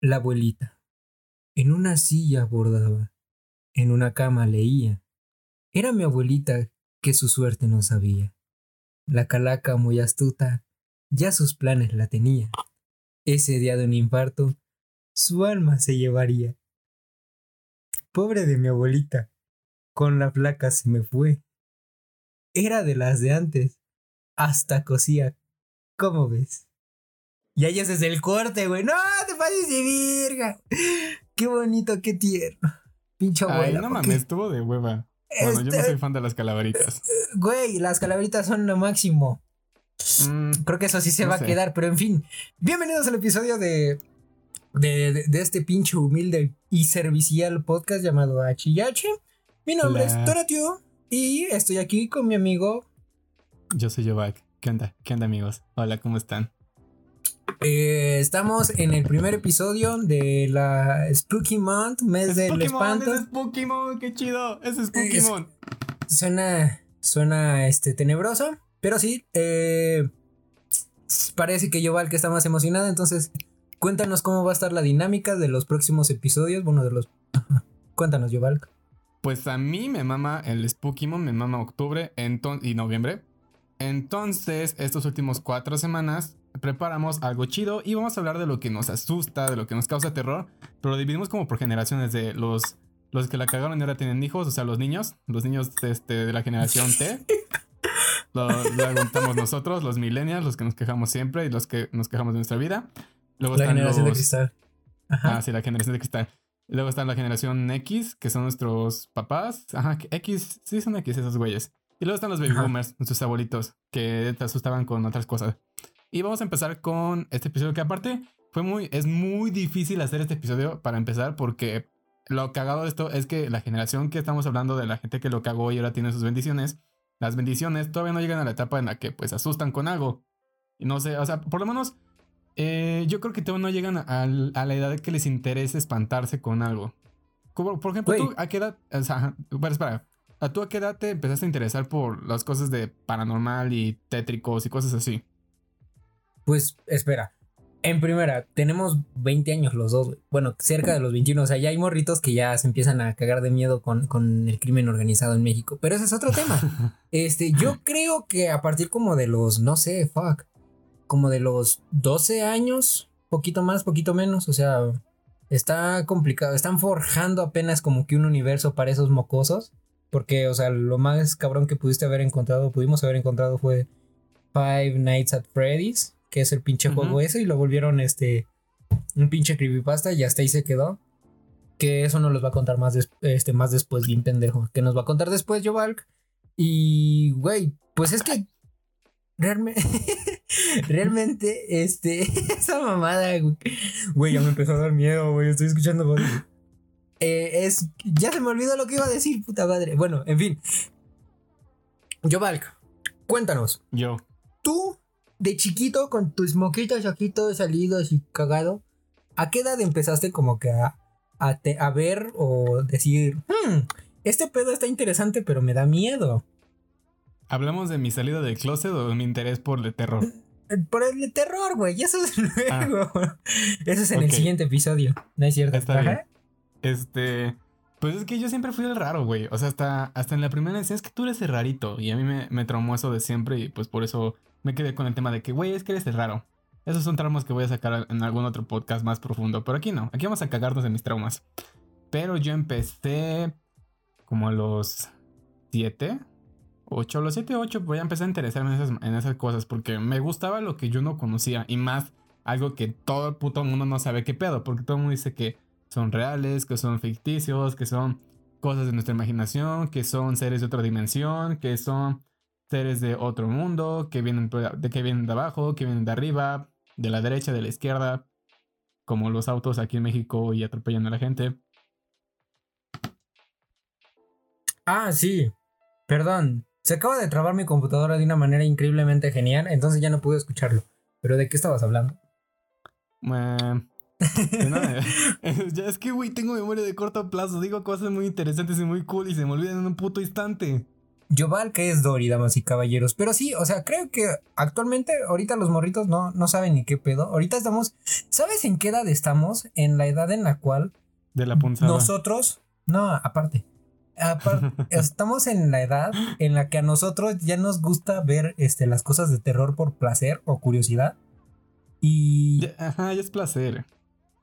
La abuelita. En una silla bordaba, en una cama leía. Era mi abuelita que su suerte no sabía. La calaca muy astuta, ya sus planes la tenía. Ese día de un infarto, su alma se llevaría. Pobre de mi abuelita, con la placa se me fue. Era de las de antes, hasta cosía. ¿Cómo ves? Y ahí haces el corte, güey. No, te pases de virga. Qué bonito, qué tierno. Pinche abuela. Ay, no mames, estuvo de hueva. Bueno, yo no Este- soy fan de las calaveritas. Güey, las calaveritas son lo máximo. Mm, Creo que eso sí se No va sé. a quedar, pero en fin. Bienvenidos al episodio de. De, de- de este pinche humilde y servicial podcast llamado HH. Mi nombre Hola. es Toratio y estoy aquí con mi amigo. Yo soy Jovac. ¿Qué onda? ¿Qué onda, amigos? Hola, ¿cómo están? Eh, estamos en el primer episodio de la Spooky Month, mes Es del espanto. ese es Pokémon, qué chido. Es Pokémon. Suena, suena este, tenebroso, pero sí, eh, parece que Yoval que está más emocionada, entonces cuéntanos cómo va a estar la dinámica de los próximos episodios, bueno, de los... Cuéntanos, Yoval. Pues a mí me mama el Pokémon, me mama octubre enton- y noviembre. Entonces, estos últimos cuatro semanas preparamos algo chido y vamos a hablar de lo que nos asusta, de lo que nos causa terror, pero lo dividimos como por generaciones de los, los que la cagaron y ahora tienen hijos, o sea, los niños, los niños este, de la generación T. Lo, luego estamos nosotros, los millennials, los que nos quejamos siempre y los que nos quejamos de nuestra vida. Luego La están generación de cristal. Ajá. Ah, sí, la generación de cristal. Luego está la generación X, que son nuestros papás. Ajá, X, sí son X esos güeyes. Y luego están los baby boomers, nuestros abuelitos, que te asustaban con otras cosas. Y vamos a empezar con este episodio que aparte fue muy, es muy difícil hacer este episodio para empezar porque lo cagado de esto es que la generación que estamos hablando de la gente que lo cagó y ahora tiene sus bendiciones, las bendiciones todavía no llegan a la etapa en la que pues asustan con algo. Y no sé, o sea, por lo menos eh, yo creo que todavía no llegan a, a la edad que les interese espantarse con algo. Como, por ejemplo, tú a qué edad, o sea, bueno, espera, ¿a tú a qué edad te empezaste a interesar por las cosas de paranormal y tétricos y cosas así? Pues espera. En primera, tenemos 20 años los dos, güey. Bueno, cerca de los 21. O sea, ya hay morritos que ya se empiezan a cagar de miedo con, con el crimen organizado en México. Pero ese es otro tema. Este, yo creo que a partir como de los, no sé, fuck, como de los 12 años, poquito más, poquito menos, o sea, está complicado, están forjando apenas como que un universo para esos mocosos, porque, o sea, lo más cabrón que pudiste haber encontrado, pudimos haber encontrado fue Five Nights at Freddy's, que es el pinche Ujú. juego ese, y lo volvieron, este, un pinche creepypasta y hasta ahí se quedó. Que eso nos los va a contar más, este, más después, bien pendejo. Que nos va a contar después, Jovalk. Y, güey, pues es que realmente, realmente, este, esa mamada, güey, güey, ya me empezó a dar miedo, güey, estoy escuchando voces. Eh, es, ya se me olvidó lo que iba a decir, puta madre. Bueno, en fin. Jovalk, cuéntanos, Yo, tú, de chiquito, con tus moquitos aquí todos salidos y cagado, ¿a qué edad empezaste como que a, a, te- a ver o decir, "Hmm, este pedo está interesante, pero me da miedo? ¿hablamos de mi salida del closet o de mi interés por el terror? Eh, Por el terror, güey, eso es luego. Eso es en el siguiente episodio, ¿no es cierto? Está bien. Este. Pues es que yo siempre fui el raro, güey. O sea, hasta, hasta en la primera decían, es que tú eres el rarito. Y a mí me, me traumó eso de siempre. Y pues por eso me quedé con el tema de que, güey, es que eres el raro. Esos son traumas que voy a sacar en algún otro podcast más profundo. Pero aquí no. Aquí vamos a cagarnos de mis traumas. Pero yo empecé como a los 7, 8, a los 7, 8, voy a empezar a interesarme en esas, en esas cosas. Porque me gustaba lo que yo no conocía. Y más algo que todo el puto mundo no sabe qué pedo. Porque todo el mundo dice que son reales, que son ficticios, que son cosas de nuestra imaginación, que son seres de otra dimensión, que son seres de otro mundo, que vienen de que vienen de abajo, que vienen de arriba, de la derecha, de la izquierda, como los autos aquí en México y atropellan a la gente. Ah, sí. Perdón. Se acaba de trabar mi computadora de una manera increíblemente genial, entonces ya no pude escucharlo. ¿Pero de qué estabas hablando? Eh. ya es que, güey, tengo memoria de corto plazo. Digo cosas muy interesantes y muy cool y se me olvidan en un puto instante. Yoval que es Dory, damas y caballeros. Pero sí, o sea, creo que actualmente, ahorita los morritos no, no saben ni qué pedo. Ahorita estamos. ¿Sabes en qué edad estamos? En la edad en la cual. De la punzada. Nosotros. No, aparte. aparte estamos en la edad en la que a nosotros ya nos gusta ver este, las cosas de terror por placer o curiosidad. Y. ajá, ya es placer.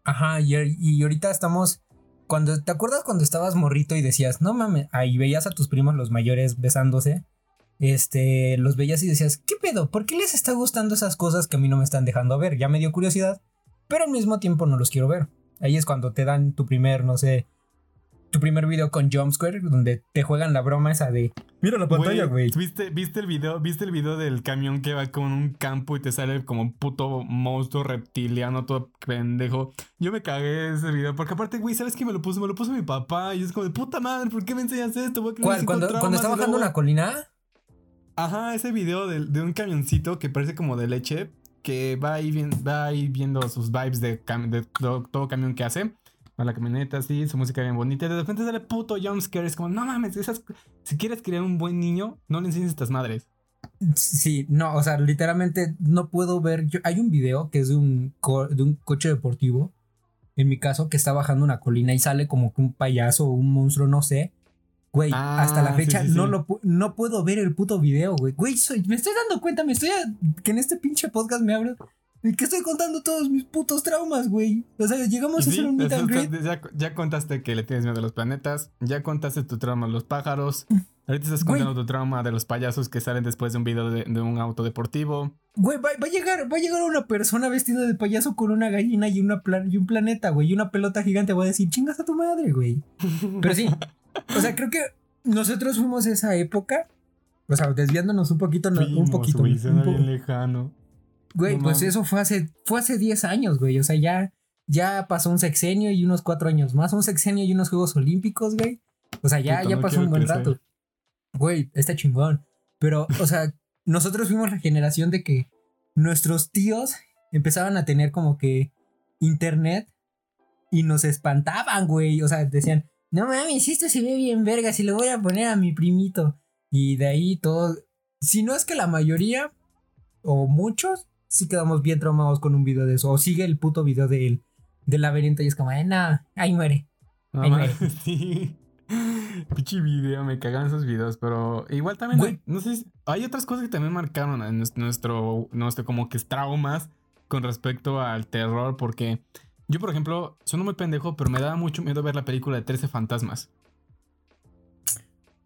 Ajá, y, y ahorita estamos cuando te acuerdas cuando estabas morrito y decías, no mames, ahí veías a tus primos los mayores besándose, este, los veías y decías, ¿qué pedo? ¿Por qué les está gustando esas cosas que a mí no me están dejando ver? Ya me dio curiosidad, pero al mismo tiempo no los quiero ver. Ahí es cuando te dan tu primer, no sé, tu primer video con Jumpsquare, donde te juegan la broma esa de Mira la pantalla, güey. ¿viste, ¿viste, el video, ¿Viste el video del camión que va con un campo y te sale como un puto monstruo reptiliano todo pendejo? Yo me cagué ese video, porque aparte, güey, ¿sabes qué me lo puso? Me lo puso mi papá y es como de puta madre, ¿por qué me enseñas esto? ¿Cuál? ¿Cuando, cuando está bajando una colina? Ajá, ese video de, de, un camioncito que parece como de leche, que va ahí, va ahí viendo sus vibes de, de todo camión que hace a la camioneta así, su música bien bonita. Y de repente sale puto jumpscare. Es como, no mames, esas, si quieres criar un buen niño, no le enseñes estas madres. Sí, no, o sea, literalmente no puedo ver. hay un video que es de un, de un coche deportivo. En mi caso, que está bajando una colina y sale como que un payaso o un monstruo, no sé. Güey, hasta la ah, fecha no, Lo, no puedo ver el puto video, güey. Güey, me estoy dando cuenta, me estoy. que en este pinche podcast me abro ¿Y qué estoy contando todos mis putos traumas, güey? O sea, llegamos a hacer un meet ya, ya, contaste que le tienes miedo a los planetas. Ya contaste tu trauma a los pájaros. Ahorita estás contando tu trauma de los payasos que salen después de un video de, un auto deportivo. Güey, va, a llegar, va a llegar una persona vestida de payaso con una gallina y, una y un planeta, güey, y una pelota gigante. Va a decir, chingas a tu madre, güey. Pero sí, o sea, creo que nosotros fuimos esa época. O sea, desviándonos un poquito, un poquito. Güey, bien lejano. Güey, pues eso fue hace, fue hace 10 años, güey. O sea, ya, ya pasó un sexenio y unos cuatro años más. Un sexenio y unos Juegos Olímpicos, güey. O sea, ya, ya pasó un buen rato. Güey, está chingón. Pero, o sea, nosotros fuimos la generación de que nuestros tíos empezaban a tener como que internet y nos espantaban, güey. O sea, decían, no mames, esto se ve bien verga, si lo voy a poner a mi primito. Y de ahí todo, si no es que la mayoría, o muchos, sí quedamos bien traumados con un video de eso. O sigue el puto video del, del laberinto y es como, eh, nada, ahí muere. Ahí muere. sí. Pichi video, me cagan esos videos, pero igual también, hay, no sé, hay otras cosas que también marcaron en nuestro, nuestro, como que traumas con respecto al terror, porque yo, por ejemplo, sueno muy pendejo, pero me daba mucho miedo ver la película de 13 fantasmas.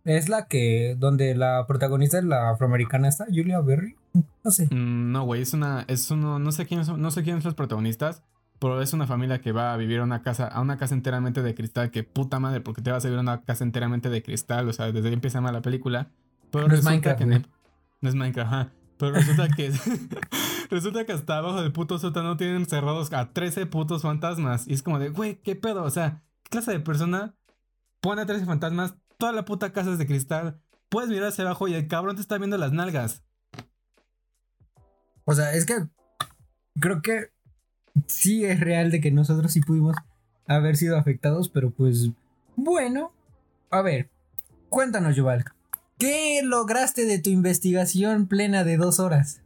Es la que, donde la protagonista es la afroamericana está, Julia Berry. No sé. Mm, no, güey, es una, es uno, no sé quiénes son, no sé quiénes son los protagonistas, pero es una familia que va a vivir a una casa, a una casa enteramente de cristal, que puta madre, porque te vas a vivir a una casa enteramente de cristal, o sea, desde ahí empieza mal la película. Pero no es Minecraft. Que no es Minecraft, ajá. Pero resulta que resulta que hasta abajo del puto sótano tienen cerrados a 13 putos fantasmas. Y es como de, güey, ¿qué pedo? O sea, ¿qué clase de persona pone a 13 fantasmas? Toda la puta casa es de cristal. Puedes mirar hacia abajo y el cabrón te está viendo las nalgas. O sea, es que creo que sí es real de que nosotros sí pudimos haber sido afectados, pero pues bueno. A ver, cuéntanos, Yuval. ¿Qué lograste de tu investigación plena de dos horas?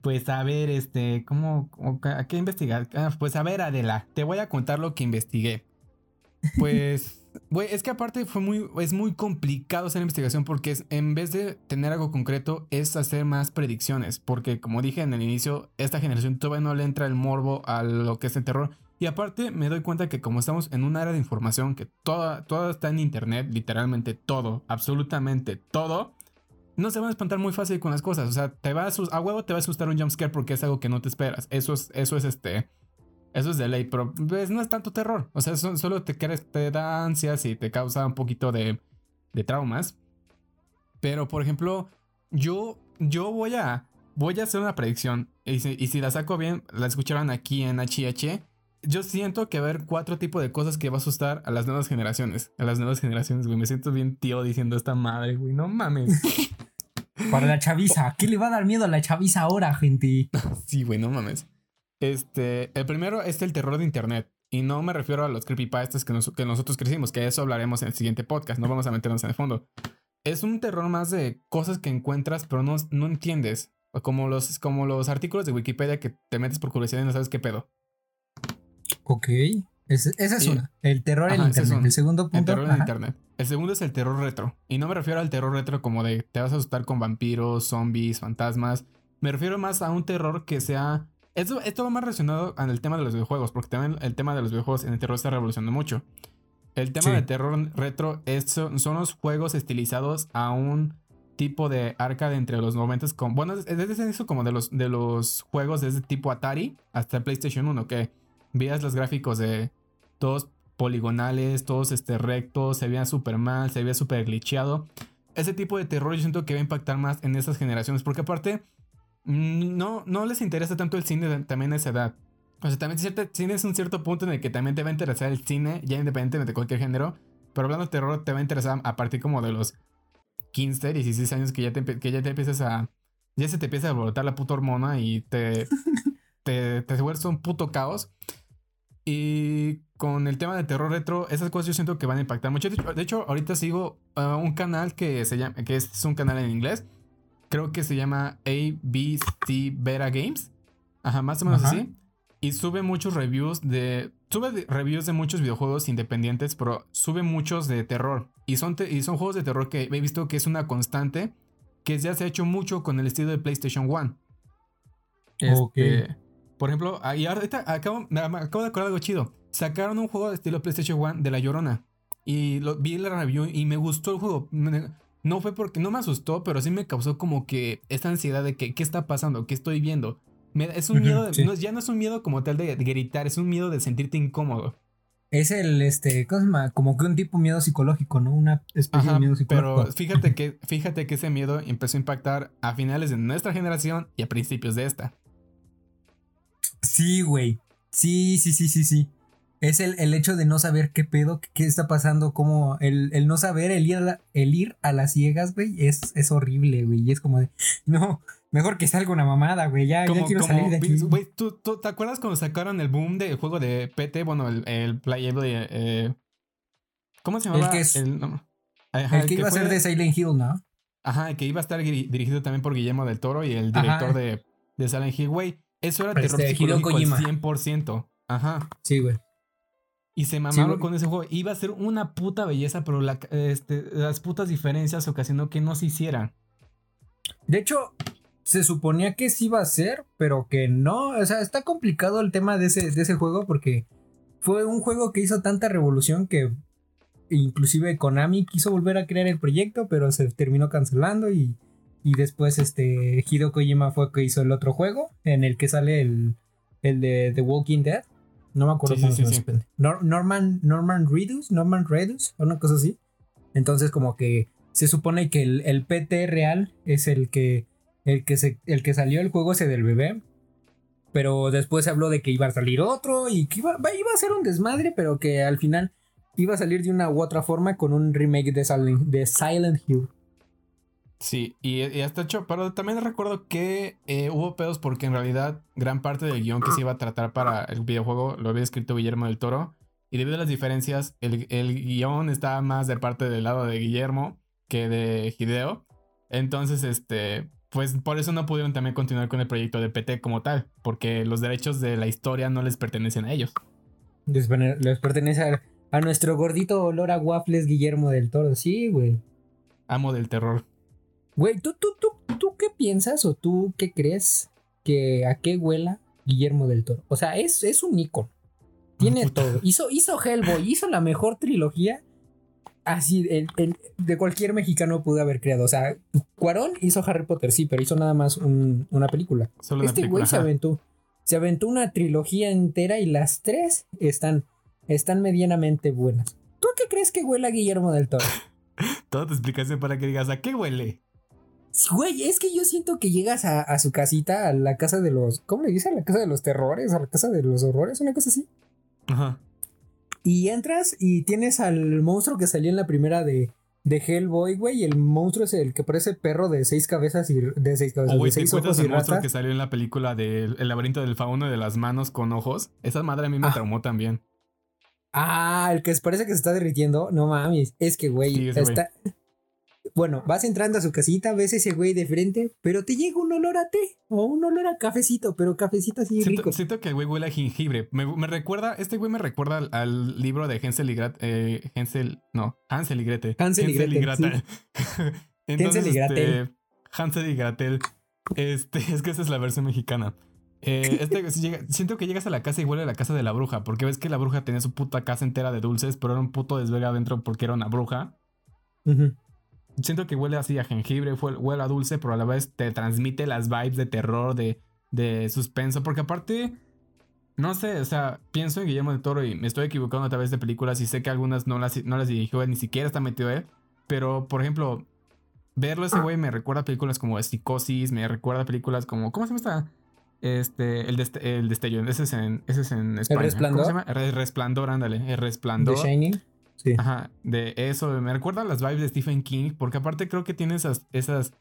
Pues a ver, este, ¿cómo, a qué investigar? Ah, pues a ver, Adela, te voy a contar lo que investigué. Pues Güey, es que aparte fue muy, es muy complicado hacer investigación porque es, en vez de tener algo concreto es hacer más predicciones. Porque como dije en el inicio, esta generación todavía no le entra el morbo a lo que es el terror. Y aparte me doy cuenta que como estamos en un área de información que toda, todo está en internet, literalmente todo, absolutamente todo, no se van a espantar muy fácil con las cosas. O sea, te va a, a huevo te va a asustar un jumpscare porque es algo que no te esperas. Eso es, eso es este eso es de ley, pero pues, no es tanto terror. O sea, solo te, te da ansias y te causa un poquito de, de traumas. Pero, por ejemplo, yo, yo voy a, voy a hacer una predicción. Y si, y si la saco bien, la escucharon aquí en HH. Yo siento que va a haber cuatro tipos de cosas que va a asustar a las nuevas generaciones. A las nuevas generaciones, güey. Me siento bien tío diciendo esta madre, güey. No mames. Para la chaviza. ¿Qué le va a dar miedo a la chaviza ahora, gente? sí, güey, no mames. Este, el primero es el terror de internet. Y no me refiero a los creepypastas que, que nosotros crecimos, que eso hablaremos en el siguiente podcast. No vamos a meternos en el fondo. es un terror más de cosas que encuentras, pero no, no entiendes. Como los, como los artículos de Wikipedia que te metes por curiosidad y no sabes qué pedo. Ok. esa es una. El terror en internet. El segundo punto. El terror en internet. El segundo es el terror retro. Y no me refiero al terror retro como de te vas a asustar con vampiros, zombies, fantasmas. Me refiero más a un terror que sea. Esto, esto va más relacionado al tema de los videojuegos, porque también el tema de los videojuegos en el terror está revolucionando mucho. El tema de terror retro es, son los juegos estilizados a un tipo de arcade entre los momentos con. Bueno, es, eso como de los, de los juegos de ese tipo Atari hasta PlayStation 1, que veías los gráficos de todos poligonales, todos este, rectos, se veía súper mal, se veía súper glitcheado. Ese tipo de terror yo siento que va a impactar más en esas generaciones, porque aparte no, no les interesa tanto el cine también a esa edad. O sea, también cine es un cierto punto en el que también te va a interesar el cine, ya independientemente de cualquier género. Pero hablando de terror, te va a interesar a partir como de los 15, 16 años que ya te, que ya te empiezas a. Ya se te empieza a brotar la puta hormona y te. te, te vuelves un puto caos. Y con el tema de terror retro, esas cosas yo siento que van a impactar mucho. De hecho, ahorita sigo un canal que se llama. que es, un canal en inglés. Creo que se llama ABC Beta Games. Ajá, más o menos así. Y sube muchos reviews de. Sube reviews de muchos videojuegos independientes, pero sube muchos de terror. Y son, y son juegos de terror que he visto que es una constante. Que ya se ha hecho mucho con el estilo de PlayStation 1. Este, Por ejemplo, ahí ahorita acabo, me acabo de acordar algo chido. Sacaron un juego de estilo PlayStation 1 de La Llorona. Y lo, vi la review y me gustó el juego. No fue porque no me asustó, pero sí me causó como que esta ansiedad de que qué está pasando, qué estoy viendo es un miedo, ya no es un miedo como tal de, gritar, es un miedo de sentirte incómodo. Es el, este, Como que un tipo de miedo psicológico, ¿no? Una especie de miedo psicológico. Pero fíjate que, fíjate que ese miedo empezó a impactar a finales de nuestra generación y a principios de esta. Sí, güey. Sí, sí, sí, sí, sí. Es el, el, hecho de no saber qué pedo, qué está pasando, como el, el no saber, el ir, a el ir a las ciegas, güey, es, es horrible, güey. Y es como de, no, Mejor que salga una mamada, güey. Ya, quiero salir de aquí. Güey, ¿tú, te acuerdas cuando sacaron el boom del juego de PT? Bueno, el, el de. Eh, ¿Cómo se llamaba? El que, es, el, que, iba a ser de Silent Hill, ¿no? Ajá, el que iba a estar dirigido también por Guillermo del Toro y el director de, de Silent Hill, güey. Eso era terror este, psicológico al 100%. Ajá. Sí, güey. Y se mamaron con ese juego. Iba a ser una puta belleza, pero la, este, las putas diferencias ocasionó que no se hiciera. De hecho, se suponía que sí iba a ser, pero que no. O sea, está complicado el tema de ese, de ese juego porque fue un juego que hizo tanta revolución que inclusive Konami quiso volver a crear el proyecto, pero se terminó cancelando y, y después este Hideo Kojima fue que hizo el otro juego en el que sale el, el de The Walking Dead. No me acuerdo cómo se. Norman, Norman Redus, Norman Redus, o una cosa así. Entonces como que se supone que el, el PT real es el que el que, se, el que salió el juego ese del bebé. Pero después se habló de que iba a salir otro y que iba, iba a ser un desmadre, pero que al final iba a salir de una u otra forma con un remake de Silent, de Silent Hill. Sí, y, hasta hecho, pero también recuerdo que eh, hubo pedos porque en realidad gran parte del guion que se iba a tratar para el videojuego lo había escrito Guillermo del Toro. Y debido a las diferencias, el, el guion estaba más de parte del lado de Guillermo que de Hideo. Entonces, este, pues por eso no pudieron también continuar con el proyecto de PT como tal, porque los derechos de la historia no les pertenecen a ellos. Les, pertenece a, nuestro gordito olor a waffles Guillermo del Toro, sí, güey. Amo del terror. Güey, ¿tú, tú, tú, ¿tú qué piensas o tú qué crees que a qué huela Guillermo del Toro? O sea, es, es un ícono. Tiene todo. Hizo, hizo Hellboy, hizo la mejor trilogía así de cualquier mexicano pudo haber creado. O sea, Cuarón hizo Harry Potter, sí, pero hizo nada más una película. este güey se aventó. Se aventó una trilogía entera y las tres están, están medianamente buenas. ¿Tú qué crees que huele a Guillermo del Toro? Toda tu explicación para que digas, ¿a qué huele? Güey, es que yo siento que llegas a, a, su casita, a la casa de los. ¿Cómo le dicen? A la casa de los terrores, a la casa de los horrores, una cosa así. Ajá. Y entras y tienes al monstruo que salió en la primera de, de Hellboy, güey. Y el monstruo es el que parece perro de seis cabezas y de seis cabezas. O güey, ¿te encuentras el monstruo que salió en la película del El laberinto del fauno de las manos con ojos? Esa madre a mí me ah. traumó también. Ah, el que parece que se está derritiendo. No mames. Es que, güey, está. Bueno, vas entrando a su casita, ves ese güey de frente, pero te llega un olor a té o un olor a cafecito, pero cafecito así siento, rico. Siento que el güey huele a jengibre. Me, me recuerda, este güey me recuerda al, al libro de Hansel y Gretel. Eh, Hansel, no, Hansel y Gretel. Hansel y Gretel, Hansel y Gretel. este, Hansel y Gretel. Este, es que esa es la versión mexicana. Eh, este, si llega- siento que llegas a la casa y huele a la casa de la bruja, porque ves que la bruja tenía su puta casa entera de dulces, pero era un puto desverga adentro porque era una bruja. Siento que huele así a jengibre, huele a dulce, pero a la vez te transmite las vibes de terror, de, de suspenso, porque aparte, no sé, o sea, pienso en Guillermo del Toro y me estoy equivocando a través de películas y sé que algunas no las, no las dirigió él, ni siquiera está metido él, pero por ejemplo, verlo ese güey me recuerda a películas como Psicosis, me recuerda a películas como, ¿cómo se llama esta? Este, el, deste- el destello, ese es en, ese es en España. Resplandor? ¿Cómo se llama? El resplandor, ándale, el The resplandor. Shining. Sí. Ajá, de eso, me recuerda a las vibes de Stephen King, porque aparte creo que tiene esas, esas,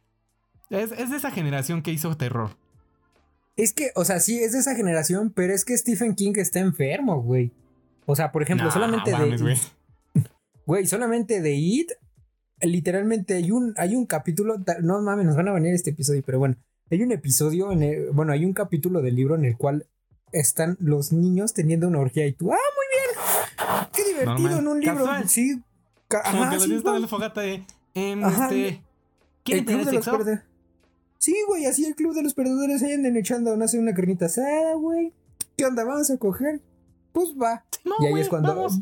es, es de esa generación que hizo terror. Es que, o sea, sí, es de esa generación, pero es que Stephen King está enfermo, güey. O sea, por ejemplo, Nah, solamente mames, de. güey. Güey, solamente de It. Literalmente hay un, hay un capítulo. No mames, nos van a venir este episodio, pero bueno. Hay un episodio en el. Bueno, hay un capítulo del libro en el cual están los niños teniendo una orgía y tú. ¡Ah! ¡Qué divertido Normal. en un libro! Casual. Sí. ca- Como ajá, que los sí, niños están en güey. la fogata de, em, Ajá, este, el ¿quieren club de los perdedores. Sí, güey, así el club de los perdedores ahí andan echando, no sé, una carnita asada, güey. ¿Qué onda? ¿Vamos a coger? Pues va. No, y ahí güey, es cuando. vamos.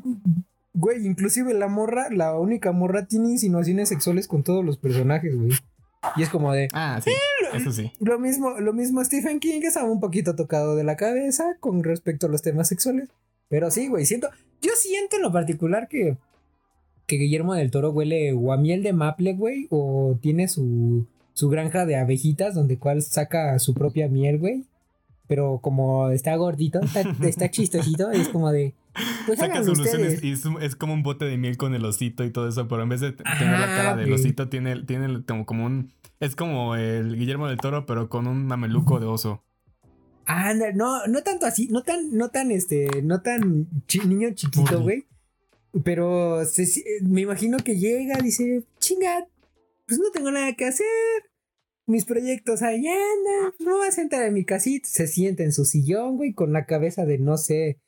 Güey, inclusive la morra, la única morra tiene insinuaciones sexuales con todos los personajes, güey. Y es como de. Ah, sí, eso sí. Lo mismo, lo mismo Stephen King que estaba un poquito tocado de la cabeza con respecto a los temas sexuales. Pero sí, güey, siento. Yo siento en lo particular que. Que Guillermo del Toro huele o a miel de maple, güey. O tiene su. Su granja de abejitas donde cual saca su propia miel, güey. Pero como está gordito, está, está chistosito, es como de. Pues Saca soluciones y es, como un bote de miel con el osito y todo eso, pero en vez de tener la cara del osito, tiene, tiene como, como un... Es como el Guillermo del Toro, pero con un mameluco de oso. Anda, no, no tanto así, no tan, no tan, este, no tan chi- niño chiquito, güey. Pero se si- me imagino que llega, dice, chinga, pues no tengo nada que hacer. Mis proyectos allá andan, me voy a sentar en mi casita. Se sienta en su sillón, güey, con la cabeza de, no sé,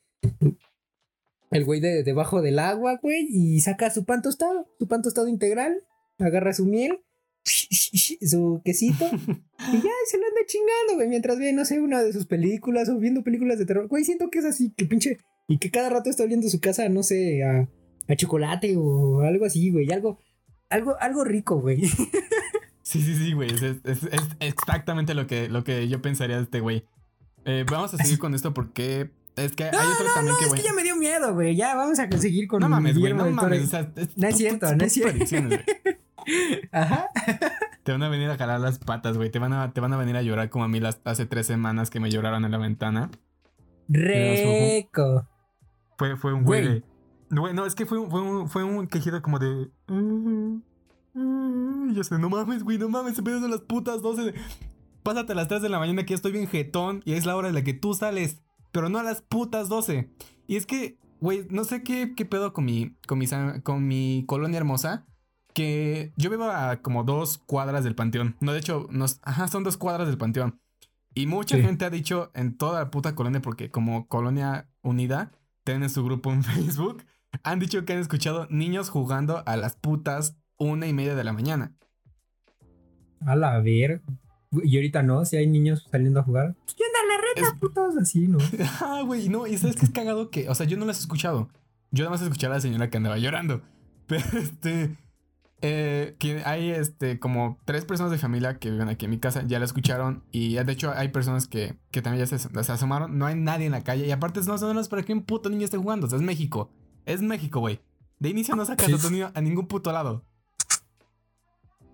el güey de debajo del agua, güey, y saca su pan tostado, su pan tostado integral, agarra su miel, su quesito, y ya se lo anda chingando, güey, mientras ve, no sé, una de sus películas o viendo películas de terror. Güey, siento que es así, que pinche. Y que cada rato está oliendo su casa, no sé, a, a chocolate o algo así, güey. Algo, algo, algo rico, güey. Sí, sí, sí, güey. Es, es- es- es exactamente lo que, lo que yo pensaría de este güey. Eh, vamos a seguir con esto porque es que hay No, otro también que, es güey. que ya me dio miedo, güey. Ya vamos a conseguir con No mames, güey, no mames. o sea, No es cierto, no es cierto. Ajá. Te van a venir a jalar las patas, güey. Te van a, te van a venir a llorar como a mí las, hace tres semanas que me lloraron en la ventana. Rico. Fue, fue un güey. Güey. de- Güey, no, es que fue, un- fue, un, fue un quejido como de. "Mm, mm", Y yo sé, no mames, güey, no mames, se son las putas 12. de- Pásate a las 3 de la mañana que ya estoy bien jetón y es la hora en la que tú sales, pero no a las putas 12. Y es que, güey, no sé qué, qué pedo con mi, con, mi, con mi colonia hermosa. Que yo vivo a como dos cuadras del panteón. No, de hecho, nos, ajá, son dos cuadras del panteón. Y mucha Sí. gente ha dicho en toda la puta colonia, porque como colonia unida, tienen su grupo en Facebook, han dicho que han escuchado niños jugando a las putas una y media de la mañana. A la ver. Y ahorita no, si hay niños saliendo a jugar. Pues ¿qué onda la reta, Es- putos? Así, ¿no? Ah, güey, no, y sabes que es cagado que, o sea, yo no las he escuchado. Yo nada más escuché a la señora que andaba llorando. Pero este, eh, que hay este, como tres personas de familia que viven aquí en mi casa, ya la escucharon. Y de hecho, hay personas que, que también ya se, se asomaron. No hay nadie en la calle. Y aparte, no son para que un puto niño esté jugando. O sea, es México. Es México, güey. De inicio no sacas Sí. a tu niño a ningún puto lado.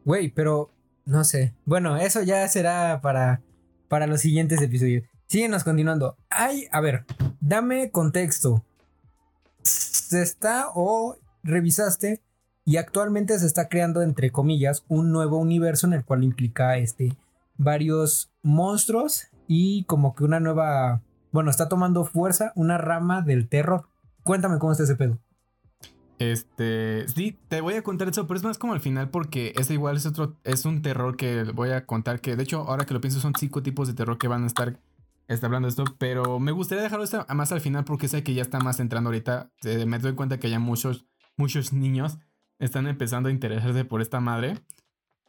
Güey, pero no sé. Bueno, eso ya será para, para los siguientes episodios. Síguenos continuando. Ay, a ver, dame contexto. Se está o revisaste y actualmente se está creando, entre comillas, un nuevo universo en el cual implica este varios monstruos y como que una nueva, bueno, está tomando fuerza una rama del terror. Cuéntame cómo está ese pedo. Este, sí, te voy a contar eso, pero es más como al final porque es igual, es otro, es un terror que voy a contar que, de hecho, ahora que lo pienso, son cinco tipos de terror que van a estar está hablando de esto, pero me gustaría dejarlo más al final porque sé que ya está más entrando ahorita. me doy cuenta que ya muchos, muchos niños están empezando a interesarse por esta madre.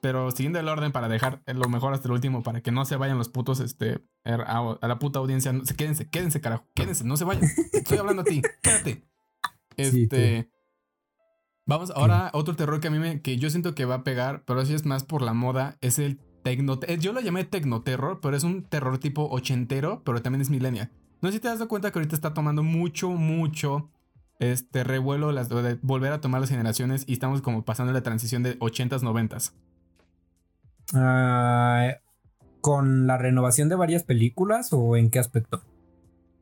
Pero siguiendo el orden para dejar lo mejor hasta el último, para que no se vayan los putos este, er, a, la puta audiencia. Quédense, quédense, carajo, quédense, no se vayan. Estoy hablando a ti, quédate. Este. vamos ahora a otro terror que a mí me, que yo siento que va a pegar, pero así es más por la moda, es el tecno, eh, yo lo llamé tecnoterror, pero es un terror tipo ochentero, pero también es millennial. No sé si te das cuenta que ahorita está tomando mucho, mucho este revuelo las, de volver a tomar las generaciones y estamos como pasando la transición de 80s, 90s. Ah, ¿Con la renovación de varias películas o en qué aspecto?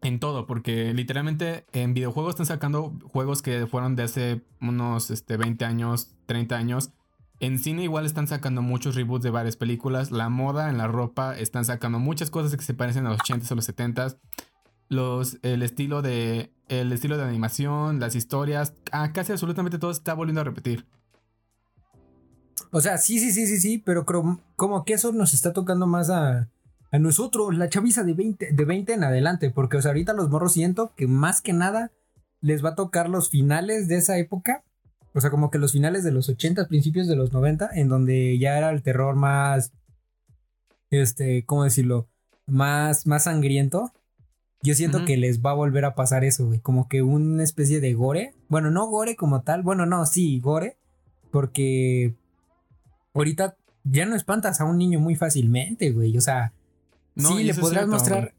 En todo, porque literalmente en videojuegos están sacando juegos que fueron de hace unos este, 20 años, 30 años. En cine igual están sacando muchos reboots de varias películas. La moda en la ropa están sacando muchas cosas que se parecen a los 80s o los 70s. Los, el estilo de el estilo de animación, las historias, ah, casi absolutamente todo está volviendo a repetir. O sea, sí, sí, sí, sí, sí, pero creo, como que eso nos está tocando más a, a nosotros, la chaviza de 20, de 20 en adelante, porque o sea, ahorita los morros siento que más que nada les va a tocar los finales de esa época, o sea, como que los finales de los 80, principios de los 90, en donde ya era el terror más, este, ¿cómo decirlo? Más, más sangriento. Yo siento que les va a volver a pasar eso, güey, como que una especie de gore. Bueno, no gore como tal, bueno, no, sí, gore, porque ahorita ya no espantas a un niño muy fácilmente, güey. O sea, sí, le podrás mostrar.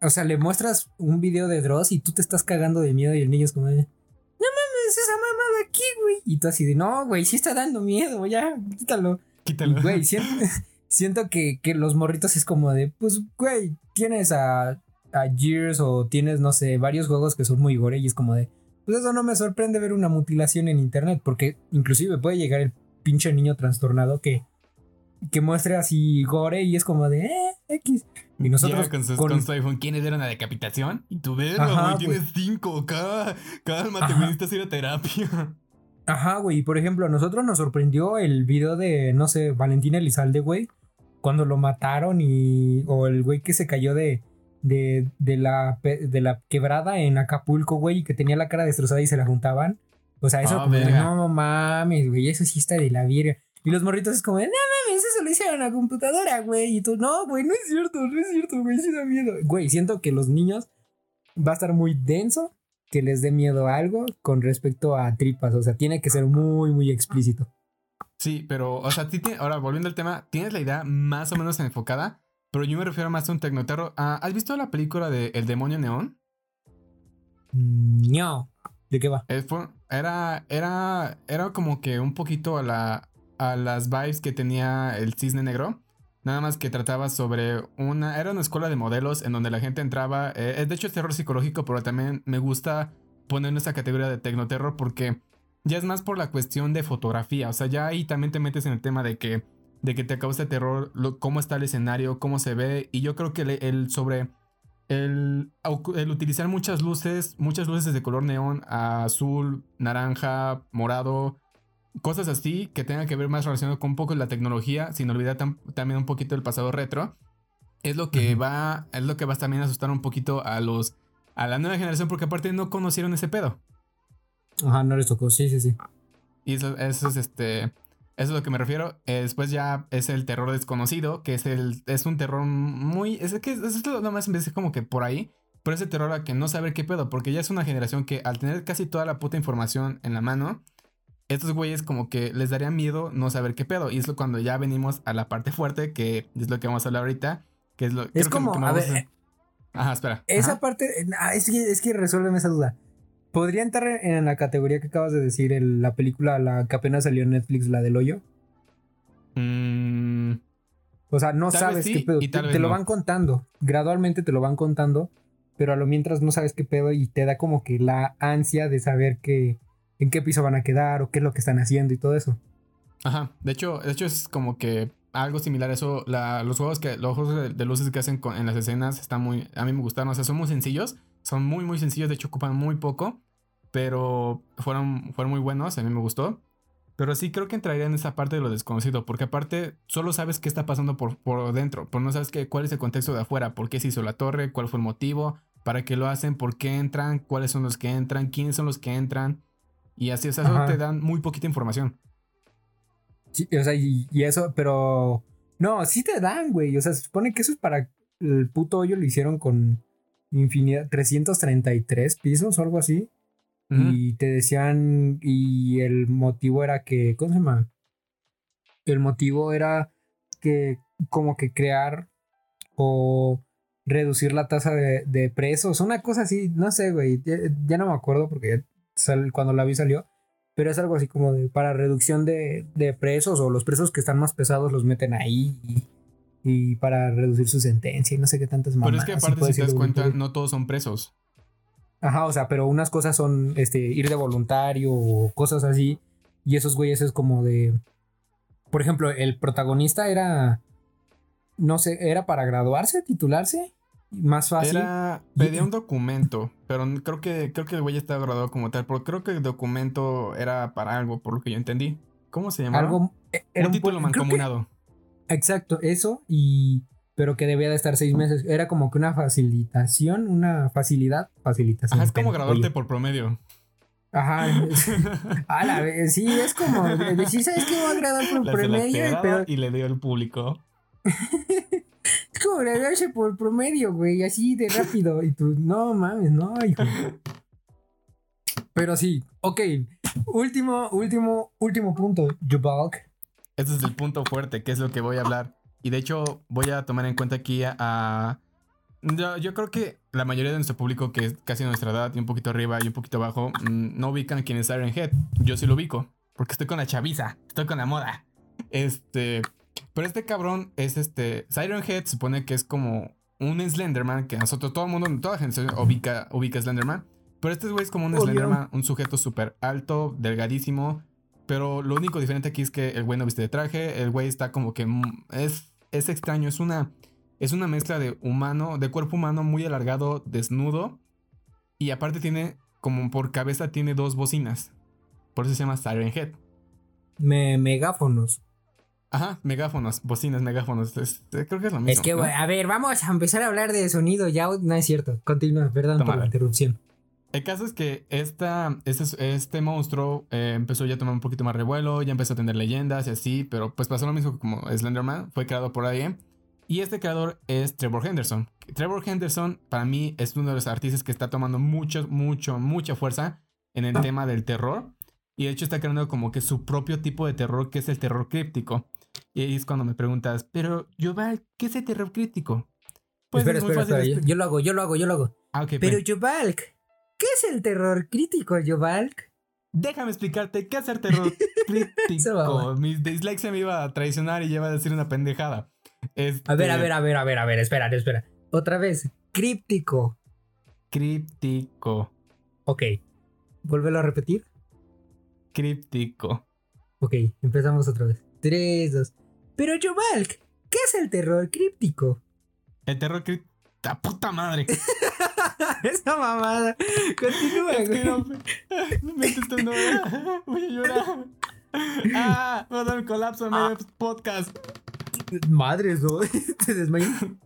O sea, le muestras un video de Dross y tú te estás cagando de miedo y el niño es como de. No mames, esa mamá de aquí, güey. Y tú así de, no, güey, sí está dando miedo, ya, quítalo. Quítalo. Güey, siento, que, que, los morritos es como de, pues, güey, tienes a, a Gears o tienes, no sé, varios juegos que son muy gore y es como de, pues eso no me sorprende ver una mutilación en internet, porque inclusive puede llegar el pinche niño trastornado que, que muestre así gore y es como de eh, X. Y nosotros. con, iPhone, ¿quiénes eran la decapitación? Y tú ves, güey, tienes cinco. Cada, cada te viniste a ir a terapia. Ajá, güey. Y por ejemplo, a nosotros nos sorprendió el video de, no sé, Valentina Elizalde, güey. Cuando lo mataron y. O el güey que se cayó de. De, de, la, de la quebrada en Acapulco, güey, y que tenía la cara destrozada y se la juntaban. O sea, eso, ah, no mames, güey, eso sí está de la virga. Y los morritos es como, no mames, eso lo hicieron a la computadora, güey. Y tú, no, güey, no es cierto, no es cierto, güey, sí da miedo. Güey, siento que los niños va a estar muy denso que les dé miedo a algo con respecto a tripas. O sea, tiene que ser muy, muy explícito. Sí, pero, o sea, ahora volviendo al tema, tienes la idea más o menos enfocada, pero yo me refiero más a un tecnoterror. Ah, ¿Has visto la película de El demonio neón? No. ¿De qué va? Eh, era, era, era como que un poquito a, la, a las vibes que tenía el cisne negro. Nada más que trataba sobre una... Era una escuela de modelos en donde la gente entraba... Eh, de hecho es terror psicológico, pero también me gusta poner en esta categoría de tecnoterror porque ya es más por la cuestión de fotografía. O sea, ya ahí también te metes en el tema de que, de que te causa terror, cómo está el escenario, cómo se ve. Y yo creo que el sobre el, utilizar muchas luces, muchas luces de color neón, azul, naranja, morado, cosas así que tengan que ver más relacionado con un poco la tecnología, sin olvidar también un poquito el pasado retro, es lo que va, es lo que va también a asustar un poquito a los, a la nueva generación, porque aparte no conocieron ese pedo. Ajá, no les tocó, sí, sí, sí. Y eso, eso es este, eso es lo que me refiero. Eh, después ya es el terror desconocido, que es el es un terror muy es que es lo más de como que por ahí, pero ese terror a que no saber qué pedo, porque ya es una generación que al tener casi toda la puta información en la mano, estos güeyes como que les daría miedo no saber qué pedo, y es lo cuando ya venimos a la parte fuerte, que es lo que vamos a hablar ahorita, que es lo Es como, a ver, Ajá, espera. Esa parte, ah, es que, es que resuélveme esa duda. ¿Podría entrar en la categoría que acabas de decir, la película la que apenas salió en Netflix, la del hoyo? Mm. o sea, no sabes qué pedo. Te, lo van contando. Gradualmente te lo van contando. Pero a lo mientras no sabes qué pedo y te da como que la ansia de saber que, en qué piso van a quedar o qué es lo que están haciendo y todo eso. Ajá. De hecho, de hecho es como que algo similar a eso. los juegos que, los juegos de, luces que hacen en las escenas están muy. A mí me gustaron. O sea, son muy sencillos. Son muy, muy sencillos. De hecho, ocupan muy poco. pero fueron, fueron muy buenos, a mí me gustó. Pero sí creo que entraría en esa parte de lo desconocido, porque aparte solo sabes qué está pasando por, por dentro, pero no sabes qué, cuál es el contexto de afuera, por qué se hizo la torre, cuál fue el motivo, para qué lo hacen, por qué entran, cuáles son los que entran, quiénes son los que entran. Y así, o sea, eso te dan muy poquita información. Sí, o sea, y, eso, pero... No, sí te dan, güey. O sea, se supone que eso es para... El puto hoyo lo hicieron con infinidad, 333 pisos o algo así. Y te decían, y el motivo era que, ¿cómo se llama? El motivo era que como que crear o reducir la tasa de, presos, una cosa así, no sé, güey, ya, no me acuerdo porque cuando la vi salió, pero es algo así como de para reducción de, presos o los presos que están más pesados los meten ahí y, para reducir su sentencia y no sé qué tantas más. Pero es que aparte si te das cuenta, no todos son presos. Ajá, o sea, pero unas cosas son este, ir de voluntario o cosas así. Y esos güeyes es como de. Por ejemplo, el protagonista era. No sé, era para graduarse, titularse. Más fácil. Era, pedía un documento, pero creo que, creo que el güey estaba graduado como tal. Pero creo que el documento era para algo, por lo que yo entendí. ¿Cómo se llamaba? Algo. Era un, título mancomunado. Exacto, eso. Y pero que debía de estar seis meses. Era como que una facilitación, una facilidad, facilitación. Ajá, es como graduarte por promedio. Ajá. a la vez, sí, es como decir, ¿sabes qué? Voy a graduar por promedio. Pero... Y le dio al público. es como graduarse por promedio, güey, así de rápido. Y tú, no mames, no, hijo. Pero sí, ok. Último, último, último punto, Jubalk. Este es el punto fuerte, que es lo que voy a hablar. Y de hecho, voy a tomar en cuenta aquí a. yo, creo que la mayoría de nuestro público, que es casi nuestra edad, y un poquito arriba y un poquito abajo, mm, no ubican quién es Siren Head. Yo sí lo ubico, porque estoy con la chaviza, estoy con la moda. Este. Pero este cabrón es este. Siren Head supone que es como un Slenderman, que nosotros, todo el mundo, toda la gente ubica, ubica Slenderman. Pero este güey es como un Slenderman, un sujeto súper alto, delgadísimo. Pero lo único diferente aquí es que el güey no viste de traje, el güey está como que mm, es es extraño, es una, es una mezcla de humano, de cuerpo humano muy alargado, desnudo. Y aparte tiene, como por cabeza, tiene dos bocinas. Por eso se llama Siren Head. Me, megáfonos. Ajá, megáfonos, bocinas, megáfonos. creo que es lo mismo. Es que, a ver, vamos a empezar a hablar de sonido. Ya no es cierto. Continúa, perdón por la interrupción. El caso es que esta, este, este monstruo eh, empezó ya a tomar un poquito más revuelo, ya empezó a tener leyendas y así, pero pues pasó lo mismo como Slenderman, fue creado por alguien. Y este creador es Trevor Henderson. Trevor Henderson para mí es uno de los artistas que está tomando mucho, mucho, mucha fuerza en el tema del terror. Y de hecho está creando como que su propio tipo de terror, que es el terror críptico. Y ahí es cuando me preguntas, pero Yoval, ¿qué es el terror críptico? Pues espera, espera, espera, yo, lo hago, yo lo hago, yo lo hago. Ah, pero Yoval, ¿Qué es el terror crítico, Yovalk? Déjame explicarte qué es el terror crítico. Mis dislikes me iba a traicionar y iba a decir una pendejada. A ver, a ver, a ver, a ver, a ver, espera, espera. Otra vez, críptico. Críptico. Ok. Vuélvelo a repetir. Críptico. Ok, empezamos otra vez. Tres, dos. Pero Yovalk, ¿qué es el terror críptico? El terror críptico. ¡Ta puta madre! Esa mamada. Continúa, es que no, me estoy no, voy a llorar. Ah, voy a dar un colapso en medio podcast. Madres, ¿no? Te.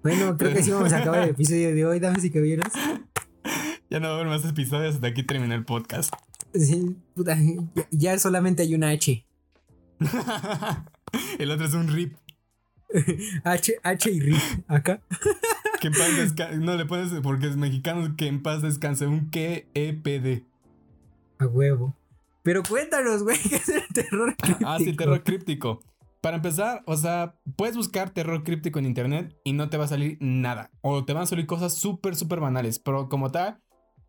Bueno, creo que sí vamos a acabar el episodio de hoy, damas y caballeros. Ya no va a haber más episodios, hasta aquí termina el podcast. Sí, puta, ya, solamente hay una H. el otro es un RIP. H, H y RIP, acá. Que en paz descanse. No le pones porque es mexicano que en paz descanse. Un que EPD. A huevo. Pero cuéntanos, güey, ¿qué es el terror críptico? Ah, sí, terror críptico. Para empezar, o sea, puedes buscar terror críptico en internet y no te va a salir nada. O te van a salir cosas súper, súper banales. Pero como tal,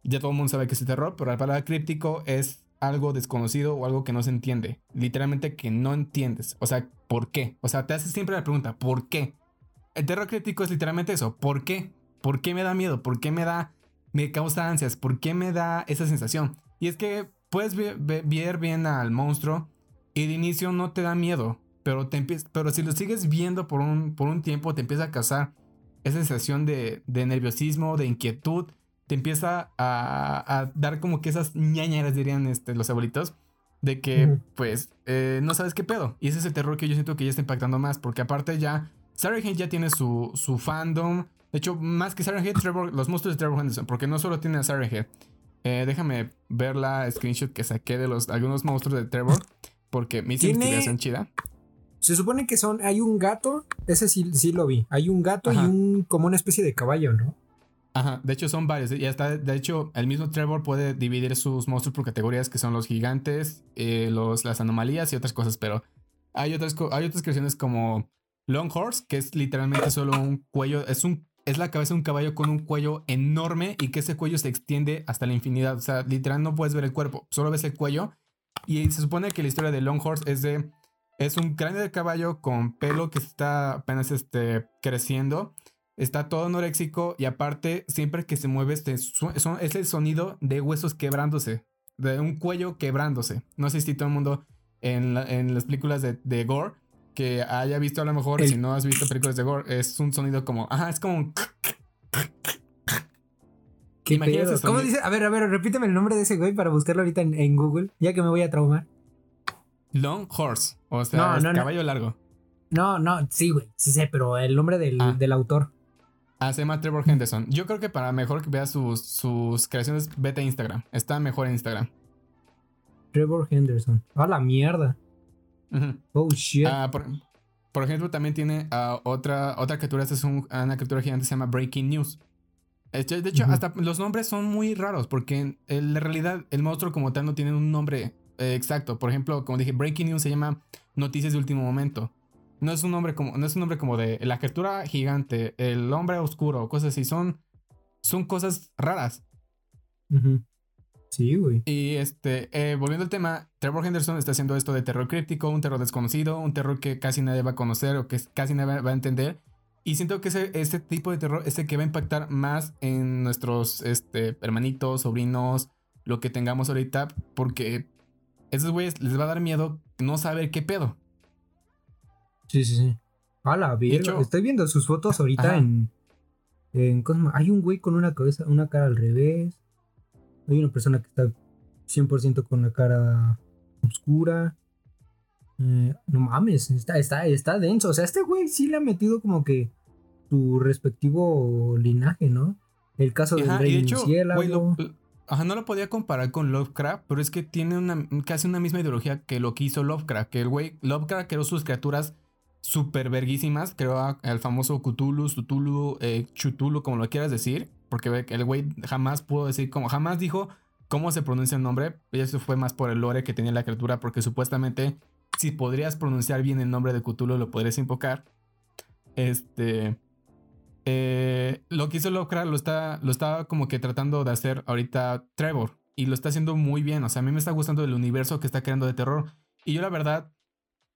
ya todo el mundo sabe que es el terror, pero la palabra críptico es algo desconocido o algo que no se entiende. Literalmente que no entiendes. O sea, ¿por qué? O sea, te haces siempre la pregunta, ¿por qué? El terror crítico es literalmente eso. ¿Por qué? ¿Por qué me da miedo? ¿Por qué me da... me causa ansias? ¿Por qué me da esa sensación? Y es que puedes ver bien al monstruo y de inicio no te da miedo. Pero, te pero si lo sigues viendo por un, por un tiempo te empieza a causar esa sensación de, de nerviosismo, de inquietud. te empieza a, dar como que esas ñañeras, dirían este, los abuelitos, de que, pues, eh, no sabes qué pedo. Y ese es el terror que yo siento que ya está impactando más, porque aparte ya, Hate ya tiene su, su fandom. De hecho, más que Hate, Trevor, los monstruos de Trevor Henderson, porque no solo tiene a Hate. Eh, déjame ver la screenshot que saqué de los algunos monstruos de Trevor, porque me hizo investigación chida. Se supone que son, hay un gato, ese sí, sí lo vi. Hay un gato y un, como una especie de caballo, ¿no? Ajá, de hecho son varios. Y hasta, de hecho, el mismo Trevor puede dividir sus monstruos por categorías que son los gigantes, eh, los, las anomalías y otras cosas, pero hay otras, hay otras creaciones como Long Horse, que es literalmente solo un cuello, es, un, es la cabeza de un caballo con un cuello enorme y que ese cuello se extiende hasta la infinidad. O sea, literal no puedes ver el cuerpo, solo ves el cuello. Y se supone que la historia de Long Horse es de... Es un cráneo de caballo con pelo que está apenas este, creciendo Está todo anoréxico y aparte, siempre que se mueve, este, es el sonido de huesos quebrándose, de un cuello quebrándose. No sé si todo el mundo en, las películas de, Gore, que haya visto a lo mejor, si no has visto películas de Gore, es un sonido como, ajá, es como un... ¿Qué ¿Cómo dice? A ver, a ver, repíteme el nombre de ese güey para buscarlo ahorita en, Google, ya que me voy a traumar. Long Horse, o sea, caballo largo. No, no, sí, güey, sí sé, pero el nombre del, ah. del autor. Ah, se llama Trevor Henderson. Yo creo que para mejor que veas sus, sus creaciones, vete a Instagram. Está mejor en Instagram. Trevor Henderson. A la mierda. Oh shit. Ah, por, ejemplo, también tiene uh, otra, otra criatura. Esta es una criatura gigante se llama Breaking News. De hecho, hasta los nombres son muy raros porque en la realidad el monstruo como tal no tiene un nombre eh, exacto. Por ejemplo, como dije, Breaking News se llama Noticias de Último Momento. No es un nombre como, no es un nombre como de la criatura gigante, el hombre oscuro, cosas así. Son, son cosas raras. Sí, güey. Y este, eh, volviendo al tema, Trevor Henderson está haciendo esto de terror críptico, un terror desconocido, un terror que casi nadie va a conocer o que casi nadie va a entender. Y siento que ese, ese tipo de terror es el que va a impactar más en nuestros este, hermanitos, sobrinos, lo que tengamos ahorita, porque esos güeyes les va a dar miedo no saber qué pedo. Sí, sí, sí. A la Estoy viendo sus fotos ahorita en. en Hay un güey con una cabeza, una cara al revés. Hay una persona que está 100% con la cara oscura. Eh, no mames, está, está, está denso. O sea, este güey sí le ha metido como que su respectivo linaje, ¿no? El caso del rey Ajá, no lo podía comparar con Lovecraft, pero es que tiene una, casi una misma ideología que lo que hizo Lovecraft. Que el güey, Lovecraft creó sus criaturas super verguísimas. Creo al famoso Cthulhu, Cthulhu, eh, Chutulu, como lo quieras decir. Porque el güey jamás pudo decir, como jamás dijo cómo se pronuncia el nombre. Y eso fue más por el lore que tenía la criatura, porque supuestamente si podrías pronunciar bien el nombre de Cthulhu, lo podrías invocar. Este. Eh, lo que hizo Lovecraft lo está, lo está como que tratando de hacer ahorita Trevor. Y lo está haciendo muy bien. O sea, a mí me está gustando el universo que está creando de terror. Y yo la verdad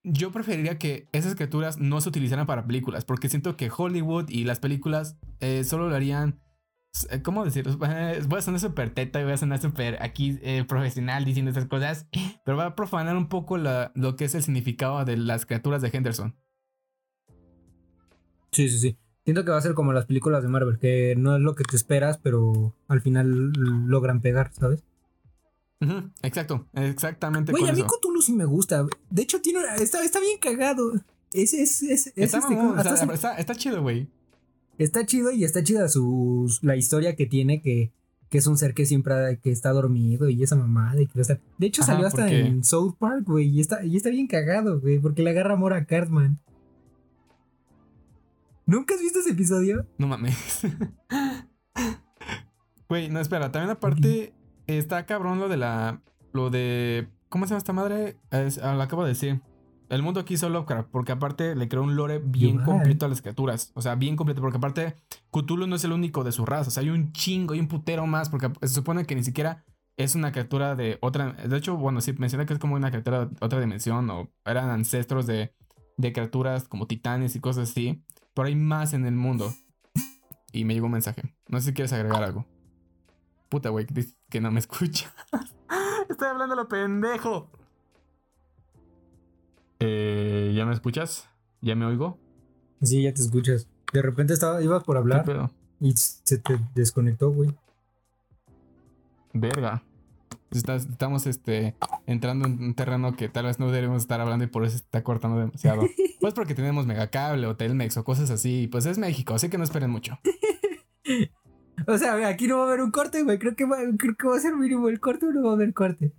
yo preferiría que esas criaturas no se utilizaran para películas, porque siento que Hollywood y las películas eh, solo lo harían. Eh, ¿Cómo decirlo? Voy a sonar súper teta y voy a sonar súper aquí eh, profesional diciendo estas cosas, pero va a profanar un poco lo que es el significado de las criaturas de Henderson. Sí, sí, sí. Siento que va a ser como las películas de Marvel, que no es lo que te esperas, pero al final logran pegar, ¿sabes? exacto, exactamente. Güey, a mí Cthulhu sí me gusta. De hecho, tiene está, está bien cagado. Es, es, es, está, este, está, chido, güey. Está chido y está chida su, la historia que tiene, que, que es un ser que siempre que está dormido y esa mamada. Y que De hecho, salió hasta en South Park, güey, y está, y está bien cagado, güey, porque le agarra amor a Cartman. ¿Nunca has visto ese episodio? No mames. Güey, no, espera, también aparte Está cabrón lo de la. Lo de. ¿Cómo se llama esta madre? Ah, lo acabo de decir. El mundo quiso Lovecraft, porque aparte le creó un lore bien completo a las criaturas. O sea, bien completo, porque aparte Cthulhu no es el único de su raza. O sea, hay un chingo, hay un putero más, porque se supone que ni siquiera es una criatura de otra. De hecho, bueno, sí, menciona que es como una criatura de otra dimensión, o eran ancestros de, de criaturas como titanes y cosas así. Pero hay más en el mundo. Y me llegó un mensaje. No sé si quieres agregar algo. Puta, güey, que no me escucha. Estoy hablando lo pendejo. Eh, ¿Ya me escuchas? ¿Ya me oigo? Sí, ya te escuchas. De repente estaba, ibas por hablar y se te desconectó, güey. Verga. estamos este, entrando en un terreno que tal vez no deberíamos estar hablando y por eso se está cortando demasiado. pues porque tenemos megacable o Telmex o cosas así. Pues es México, así que no esperen mucho. o sea, aquí no va a haber un corte, güey. Creo que va, creo que va a ser mínimo el corte o no va a haber corte.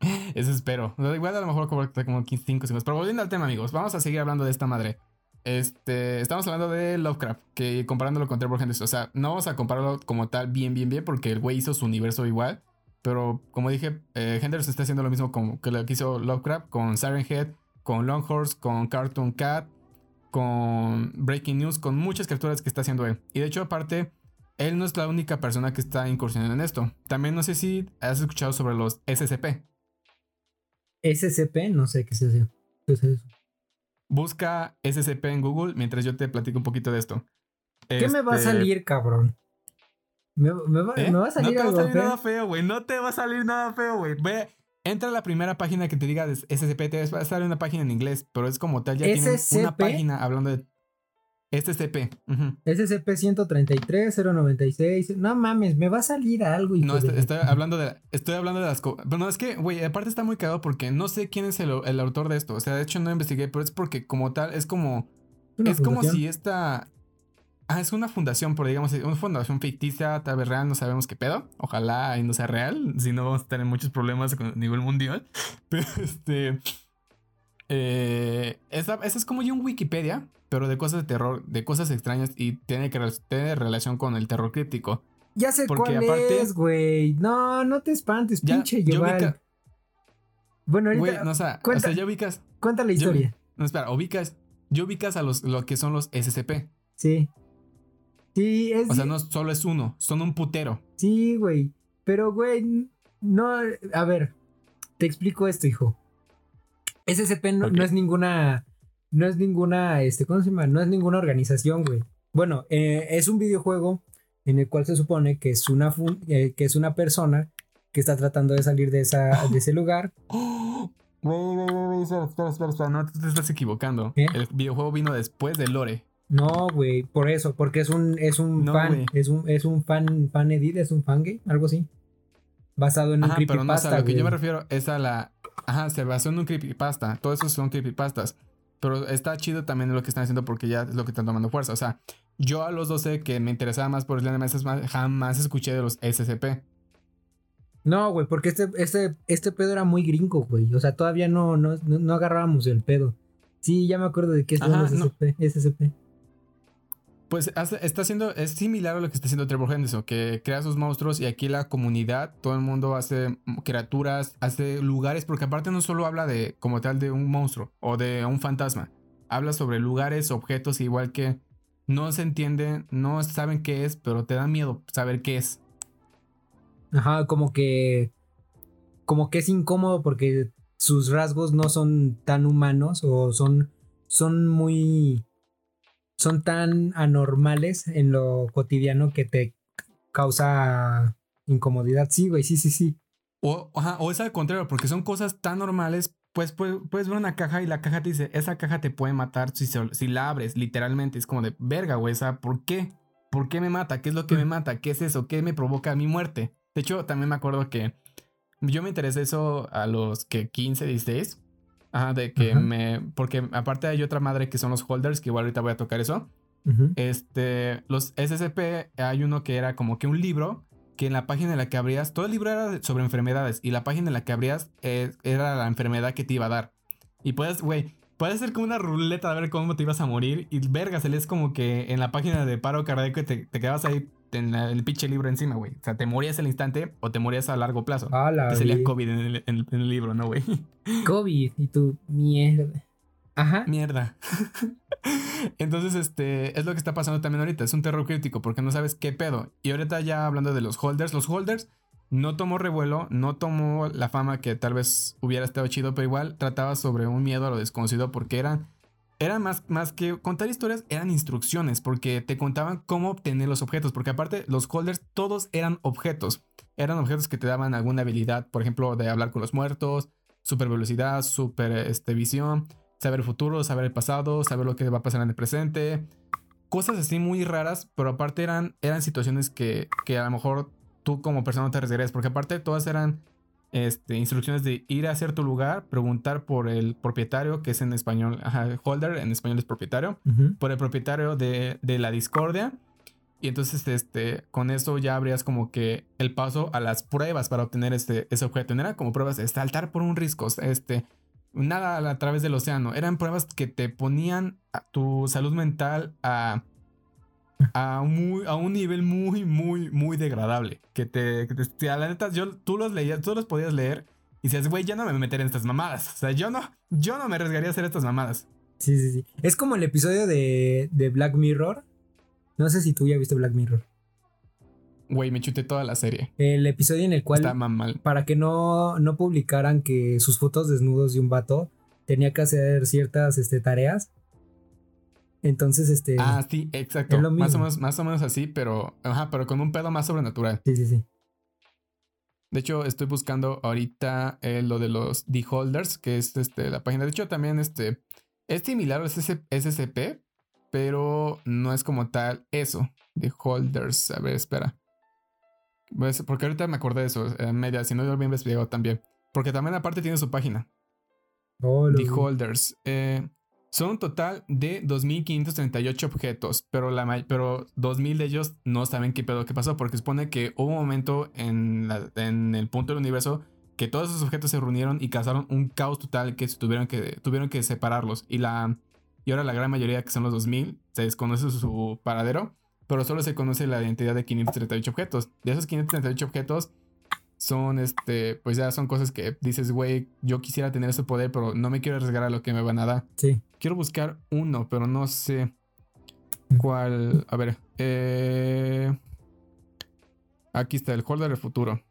Eso espero. Igual a lo mejor como 5 segundos. Pero volviendo al tema, amigos, vamos a seguir hablando de esta madre. Este, estamos hablando de Lovecraft, que comparándolo con Trevor Henderson. O sea, no vamos a compararlo como tal bien, bien, bien, porque el güey hizo su universo igual. Pero como dije, eh, Henderson está haciendo lo mismo como que lo que hizo Lovecraft con Siren Head, con Longhorse, con Cartoon Cat, con Breaking News, con muchas criaturas que está haciendo él. Y de hecho, aparte, él no es la única persona que está incursionando en esto. También no sé si has escuchado sobre los SCP. SCP, no sé qué es eso. ¿Qué es eso? Busca SCP en Google mientras yo te platico un poquito de esto. ¿Qué me va a este, salir, cabrón? Me, va, ¿Eh? a salir No te va a salir nada feo, güey. No te va a salir nada feo, güey. Ve, entra a la primera página que te diga de SCP. Te va a salir una página en inglés, pero es como tal. Ya una página hablando de SCP. SCP-133-096. No mames, me va a salir algo. No, estoy, hablando de, estoy hablando de las cosas. Bueno, es que, güey, aparte está muy cagado porque no sé quién es el, autor de esto. O sea, de hecho no investigué, pero es porque como tal, es como... Es como si esta... Ah, es una fundación, por digamos, una fundación ficticia, tal vez real, no sabemos qué pedo. Ojalá y no sea real, si no vamos a tener muchos problemas a nivel mundial. Pero este... Eh, esa, esa es como ya un Wikipedia, pero de cosas de terror, de cosas extrañas y tiene que tener relación con el terror crítico. Ya sé Porque cuál aparte, es, güey. No, no te espantes, pinche Yoval. Bueno, ahorita. no, o, sea, o sea, ya ubicas. Cuenta la historia. no, espera, ubicas. Yo ubicas a los lo que son los SCP. Sí. Sí, es. O sea, no solo es uno, son un putero. Sí, güey. Pero, güey, no. A ver, te explico esto, hijo. SCP no, no es ninguna no es ninguna, este, ¿cómo se llama? No es ninguna organización, güey. Bueno, eh, es un videojuego en el cual se supone que es una, eh, que es una persona que está tratando de salir de, esa, de ese lugar. Güey, güey, güey, espera, espera, espera, no te estás equivocando. El videojuego vino después de Lore. No, güey, por eso, porque es un, es un fan, es un, es un fan, fan edit, es un fan game, algo así. Basado en un creepypasta. Pero no, o sea, lo que yo me refiero es a la. Ajá, se basó en un creepypasta. Todos esos son creepypastas. Pero está chido también lo que están haciendo porque ya es lo que están tomando fuerza. O sea, yo a los 12 que me interesaba más por el anime, jamás escuché de los SCP. No, güey, porque este, este, este pedo era muy gringo, güey. O sea, todavía no, no, no agarrábamos el pedo. Sí, ya me acuerdo de qué es los SCP, SCP. Pues está haciendo, es similar a lo que está haciendo Trevor Henderson, que crea sus monstruos y aquí la comunidad, todo el mundo hace criaturas, hace lugares, porque aparte no solo habla de como tal de un monstruo o de un fantasma, habla sobre lugares, objetos, igual que no se entiende, no saben qué es, pero te da miedo saber qué es. Ajá, como que, como que es incómodo porque sus rasgos no son tan humanos o son, son muy son tan anormales en lo cotidiano que te causa incomodidad. Sí, güey, sí, sí, sí. O, o es al contrario, porque son cosas tan normales. Pues, puedes, ver una caja y la caja te dice, esa caja te puede matar si, si la abres, literalmente. Es como de, verga, güey, o ¿por qué? ¿Por qué me mata? ¿Qué es lo que me mata? ¿Qué es eso? ¿Qué me provoca mi muerte? De hecho, también me acuerdo que yo me interesé eso a los que 15, 16. Ajá, de que me. Porque aparte hay otra madre que son los holders, que igual ahorita voy a tocar eso. Este. Los SCP, hay uno que era como que un libro. Que en la página en la que abrías. Todo el libro era sobre enfermedades. Y la página en la que abrías eh, era la enfermedad que te iba a dar. Y puedes, güey. Puede ser como una ruleta de ver cómo te ibas a morir. Y verga, se lees como que en la página de paro cardíaco te, te quedabas ahí en el pinche libro encima, güey. O sea, te morías al instante o te morías a largo plazo. Ah, la te salía COVID en el, libro, ¿no, güey? COVID y tu mierda. Ajá. Mierda. Entonces, este, es lo que está pasando también ahorita. Es un terror crítico porque no sabes qué pedo. Y ahorita ya hablando de los holders, los holders no tomó revuelo, no tomó la fama que tal vez hubiera estado chido, pero igual trataba sobre un miedo a lo desconocido porque eran eran más, más que contar historias, eran instrucciones, porque te contaban cómo obtener los objetos, porque aparte los holders todos eran objetos, eran objetos que te daban alguna habilidad, por ejemplo, de hablar con los muertos, super velocidad, super este, visión, saber el futuro, saber el pasado, saber lo que va a pasar en el presente, cosas así muy raras, pero aparte eran, eran situaciones que, que a lo mejor tú como persona no te arriesgarías, porque aparte todas eran este, instrucciones de ir a cierto lugar, preguntar por el propietario, que es en español, ajá, holder, en español es propietario, por el propietario de, de, la discordia. Y entonces, este, con eso ya habrías como que el paso a las pruebas para obtener este, ese objeto. No era como pruebas de saltar por un risco, este, nada a través del océano. Eran pruebas que te ponían a tu salud mental a a un, muy, a un nivel muy, muy, muy degradable. Que te, que a la neta, yo, tú los leías, tú los podías leer y decías, güey, yo no me meteré en estas mamadas. O sea, yo no, yo no me arriesgaría a hacer estas mamadas. Sí, sí, sí. Es como el episodio de, de Black Mirror. No sé si tú ya viste Black Mirror. Güey, me chuté toda la serie. El episodio en el cual. Está mal. Para que no, no publicaran que sus fotos desnudos de un vato tenía que hacer ciertas este, tareas entonces, este. Ah, sí, exacto. Más o, menos, más o menos así, pero. Ajá, pero con un pedo más sobrenatural. Sí, sí, sí. De hecho, estoy buscando ahorita eh, lo de los D-Holders, que es este, la página. De hecho, también este. Es similar al SCP, pero no es como tal eso. D-Holders. A ver, espera. Pues, porque ahorita me acordé de eso, en media, si no yo lo había investigado también. Porque también aparte tiene su página. Oh, The Holders. Eh, son un total de 2.538 objetos, pero, la, pero 2.000 de ellos no saben qué pedo que pasó, porque supone que hubo un momento en, en el punto del universo que todos esos objetos se reunieron y causaron un caos total que tuvieron que, tuvieron que separarlos. Y, la, y ahora la gran mayoría, que son los 2.000, se desconoce su paradero, pero solo se conoce la identidad de 538 objetos. De esos 538 objetos, son este, pues ya son cosas que dices, güey, yo quisiera tener ese poder, pero no me quiero arriesgar a lo que me van a dar. Sí. Quiero buscar uno, pero no sé cuál. A ver, eh, aquí está el holder del futuro.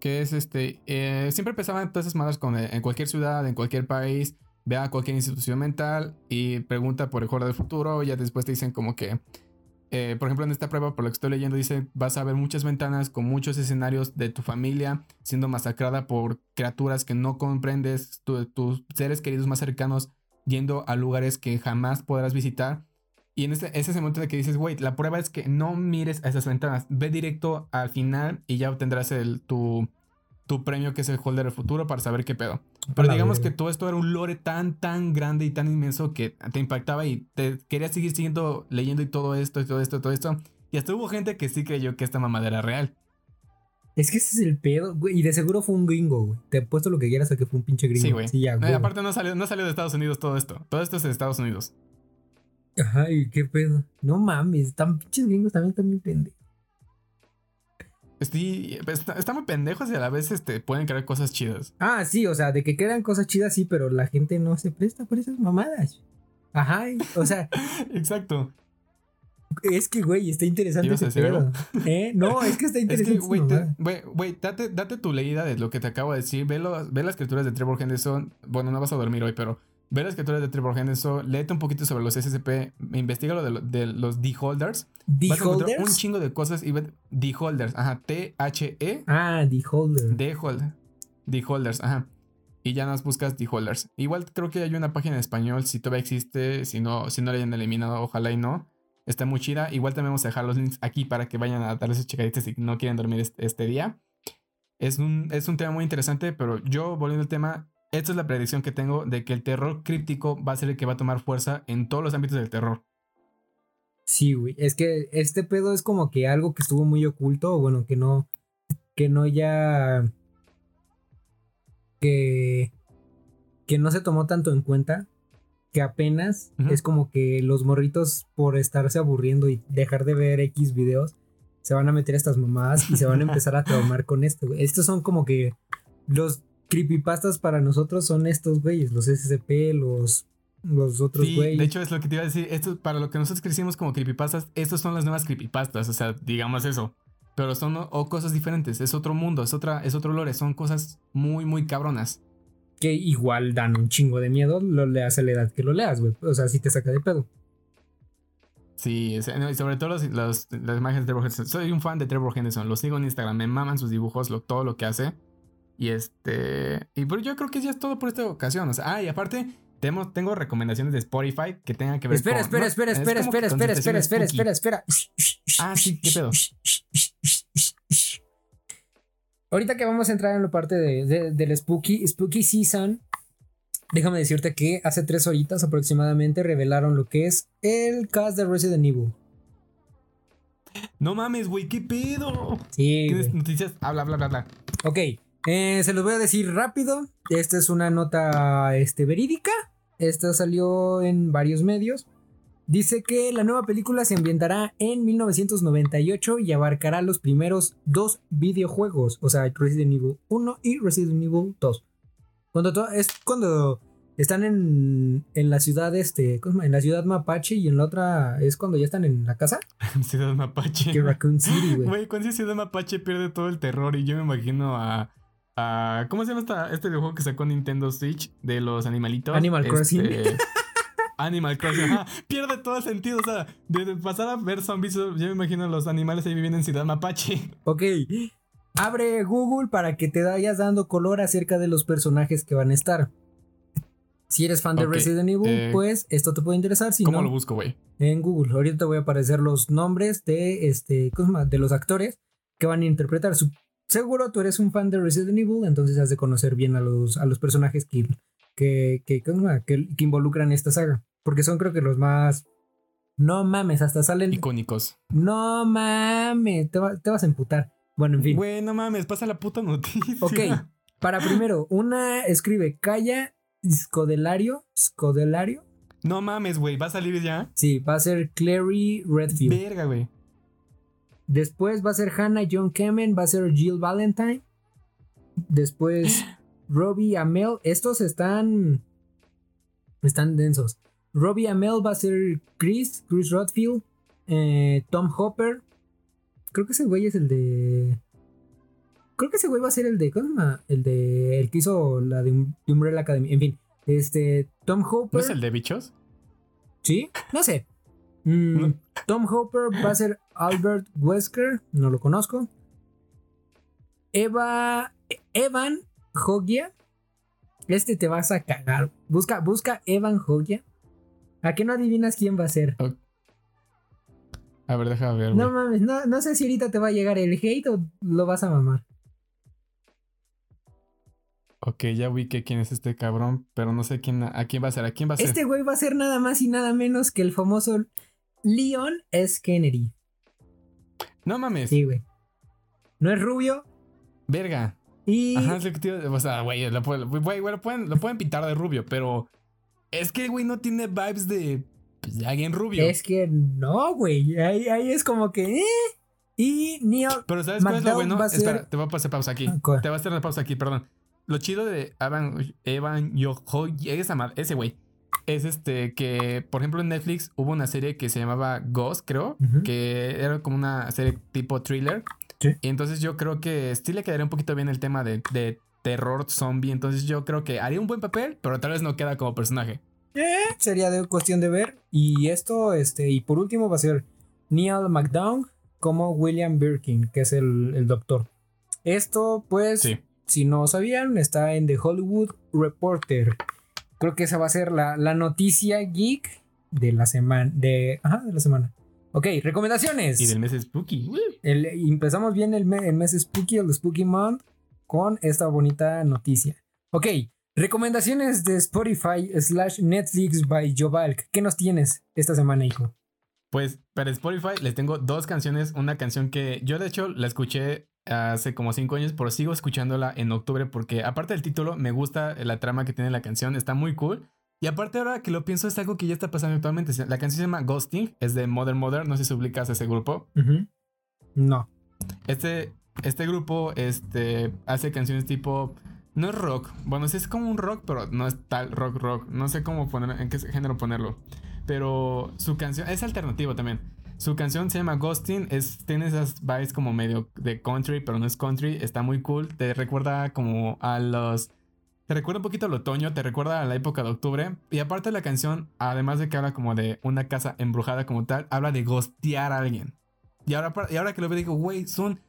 Que es este, eh, siempre empezaban todas esas madres con eh, en cualquier ciudad, en cualquier país, ve a cualquier institución mental y pregunta por el holder del futuro. Y ya después te dicen como que eh, por ejemplo, en esta prueba, por lo que estoy leyendo, dice, vas a ver muchas ventanas con muchos escenarios de tu familia siendo masacrada por criaturas que no comprendes, tus seres queridos más cercanos yendo a lugares que jamás podrás visitar. Y en ese, ese momento de que dices, güey, la prueba es que no mires a esas ventanas, ve directo al final y ya obtendrás el, tu, tu premio que es el holder del futuro para saber qué pedo. Pero digamos que todo esto era un lore tan, tan grande y tan inmenso que te impactaba y te querías seguir siguiendo, leyendo y todo esto, y todo esto, todo esto. Y hasta hubo gente que sí creyó que esta mamadera era real. Es que ese es el pedo, güey. Y de seguro fue un gringo, güey. Te he puesto lo que quieras a que fue un pinche gringo. Sí, güey. Sí, aparte no salió, no salió de Estados Unidos todo esto. Todo esto es de Estados Unidos. Ay, qué pedo. No mames, están pinches gringos también están bien pendejos. Sí, está, muy pendejos y a la vez este, pueden crear cosas chidas. Ah, sí, o sea, de que crean cosas chidas, sí, pero la gente no se presta por esas mamadas. Ajá, o sea. Exacto. Es que, güey, está interesante ese pedo. ¿Eh? No, es que está interesante. güey, güey, date, date, tu leída de lo que te acabo de decir. Ve, ve las escrituras de Trevor Henderson. Bueno, no vas a dormir hoy, pero ve las escrituras de Trevor Henderson. Léete un poquito sobre los SCP. Investiga lo de, de los D-Holders. ¿D-Holders? Un chingo de cosas. Y D-Holders, ajá. T-H-E. Ah, D-Holders. D-Holders, ajá. Y ya nos buscas D-Holders. Igual creo que hay una página en español. Si todavía existe. Si no, si no la hayan eliminado, ojalá y no. Está muy chida. Igual también vamos a dejar los links aquí para que vayan a darles checaditas si no quieren dormir este, día. Es un, es un tema muy interesante, pero yo, volviendo al tema, esta es la predicción que tengo de que el terror críptico va a ser el que va a tomar fuerza en todos los ámbitos del terror. Sí, güey. Es que este pedo es como que algo que estuvo muy oculto, bueno, que no. Que no ya. Que. Que no se tomó tanto en cuenta. Que apenas es como que los morritos, por estarse aburriendo y dejar de ver X videos, se van a meter a estas mamadas y se van a empezar a traumar con esto, güey. Estos son como que. Los creepypastas para nosotros son estos güeyes, los SCP, los los otros sí, De hecho, es lo que te iba a decir. Esto, para lo que nosotros crecimos como creepypastas, estos son las nuevas creepypastas. O sea, digamos eso. Pero son o, cosas diferentes. Es otro mundo, es otra, es otro lore. Son cosas muy, muy cabronas. Que igual dan un chingo de miedo. Lo leas a la edad que lo leas, güey. O sea, si te saca de pedo. Sí, y sobre todo los, las imágenes de Trevor Henderson. Soy un fan de Trevor Henderson. Lo sigo en Instagram. Me maman sus dibujos, lo, todo lo que hace. Y este. Y pero yo creo que ya es todo por esta ocasión. O sea, ah, y aparte, tengo, tengo recomendaciones de Spotify que tengan que ver espera, con. Espera, espera, espera, espera, espera, espera, espera, espera, espera, espera. Ah, sí, qué pedo. Ahorita que vamos a entrar en la parte de, del Spooky, Spooky Season, déjame decirte que hace tres horitas aproximadamente revelaron lo que es el cast de Resident Evil. No mames, güey, ¿qué pedo? Sí. ¿Tienes noticias? Habla, habla, habla, habla. Ok, eh, se los voy a decir rápido. Esta es una nota este, verídica. Esta salió en varios medios. Dice que la nueva película se ambientará en 1998 y abarcará los primeros dos videojuegos, o sea, Resident Evil 1 y Resident Evil 2. Cuando es cuando están en, en la ciudad este, en la ciudad Mapache y en la otra es cuando ya están en la casa. ciudad Mapache. Que Raccoon City, güey. Güey, cuando Ciudad Mapache pierde todo el terror y yo me imagino a a ¿cómo se llama esta, este videojuego que sacó Nintendo Switch de los animalitos? Animal Este, Crossing. Animal Crossing, ajá, pierde todo el sentido, o sea, de pasar a ver zombies, yo me imagino los animales ahí viviendo en Ciudad Mapache. Ok. Abre Google para que te vayas dando color acerca de los personajes que van a estar. Si eres fan de Resident Evil, eh, pues esto te puede interesar. Si ¿Cómo no, lo busco, güey? en Google. Ahorita te voy a aparecer los nombres de este, de los actores que van a interpretar. Su- seguro tú eres un fan de Resident Evil, entonces has de conocer bien a los, a los personajes que, que, que, que, que involucran esta saga. Porque son creo que los más... No mames, hasta salen... Icónicos. No mames, te, va- te vas a emputar. Bueno, en fin. Güey, no mames, pasa la puta noticia. Ok, para primero, una escribe Calla Scodelario. Scodelario. No mames, güey, ¿va a salir ya? Sí, va a ser Clary Redfield. Verga, güey. Después va a ser Hannah John Kamen, va a ser Jill Valentine. Después Robbie Amell. Estos están. Están densos. Robbie Amell va a ser Chris, Chris Rodfield. eh, Tom Hopper. Creo que ese güey es el de. Creo que ese güey va a ser el de. ¿Cómo se llama? El de. El que hizo la de, Um- de Umbrella Academy. En fin. Este. Tom ¿No Hopper. es el de bichos? ¿Sí? No sé. Mm, No. Tom Hopper va a ser Albert Wesker, no lo conozco. Eva. Evan Hogia. Este te vas a cagar. Busca, busca Evan Hogia. ¿A qué no adivinas quién va a ser? A ver, déjame ver. No mames, no, no sé si ahorita te va a llegar el hate o lo vas a mamar. Ok, ya ubiqué quién es este cabrón, pero no sé quién, a quién va a ser, a quién va a ser. Este güey va a ser nada más y nada menos que el famoso Leon S. Kennedy. No mames, Sí, güey. No es rubio verga. Y Ajá, es lo que te O sea, güey, lo, pueden- güey, güey, lo pueden, lo pueden pintar de rubio, pero es que, güey, no tiene vibes de, pues, de alguien rubio. Es que no, güey. Ahí, ahí es como que. eh. Y Neil. Pero ¿sabes cuál es lo bueno? ser- Espera, te voy a pasar pausa aquí. Ah. Te voy a hacer una pausa aquí, perdón. Lo chido de Evan, Evan Yoho, esa ma- ese güey, es este que, por ejemplo, en Netflix hubo una serie que se llamaba Ghost, creo, que era como una serie tipo thriller. Sí. Y entonces yo creo que sí le quedaría un poquito bien el tema de, de terror zombie. Entonces yo creo que haría un buen papel, pero tal vez no queda como personaje. Sería de cuestión de ver. Y esto, este. Y por último va a ser Neil McDowell como William Birkin, que es el, el doctor. Esto, pues. Sí. Si no sabían, está en The Hollywood Reporter. Creo que esa va a ser la, la noticia geek de la semana. De, ajá, de la semana. Ok, recomendaciones. Y del mes Spooky. El- empezamos bien el, me- el mes Spooky, el Spooky Month, con esta bonita noticia. Ok, recomendaciones de Spotify slash Netflix by Jovalk. ¿Qué nos tienes esta semana, hijo? Pues para Spotify les tengo dos canciones. Una canción que yo de hecho la escuché hace como cinco años, pero sigo escuchándola en octubre porque aparte del título me gusta la trama que tiene la canción, está muy cool. Y aparte ahora que lo pienso es algo que ya está pasando actualmente. La canción se llama Ghosting, es de Mother Mother, no sé si ubicas a ese grupo. Ujú. No. Este, este grupo este, hace canciones tipo... No es rock, bueno, sí es como un rock, pero no es tal rock rock. No sé cómo poner, en qué género ponerlo. Pero su canción es alternativo también. Su canción se llama Ghosting, es, tiene esas vibes como medio de country, pero no es country, está muy cool. Te recuerda como a los... Te recuerda un poquito al otoño, te recuerda a la época de octubre. Y aparte la canción, además de que habla como de una casa embrujada como tal, habla de ghostear a alguien. Y ahora, y ahora que lo veo digo, güey, son...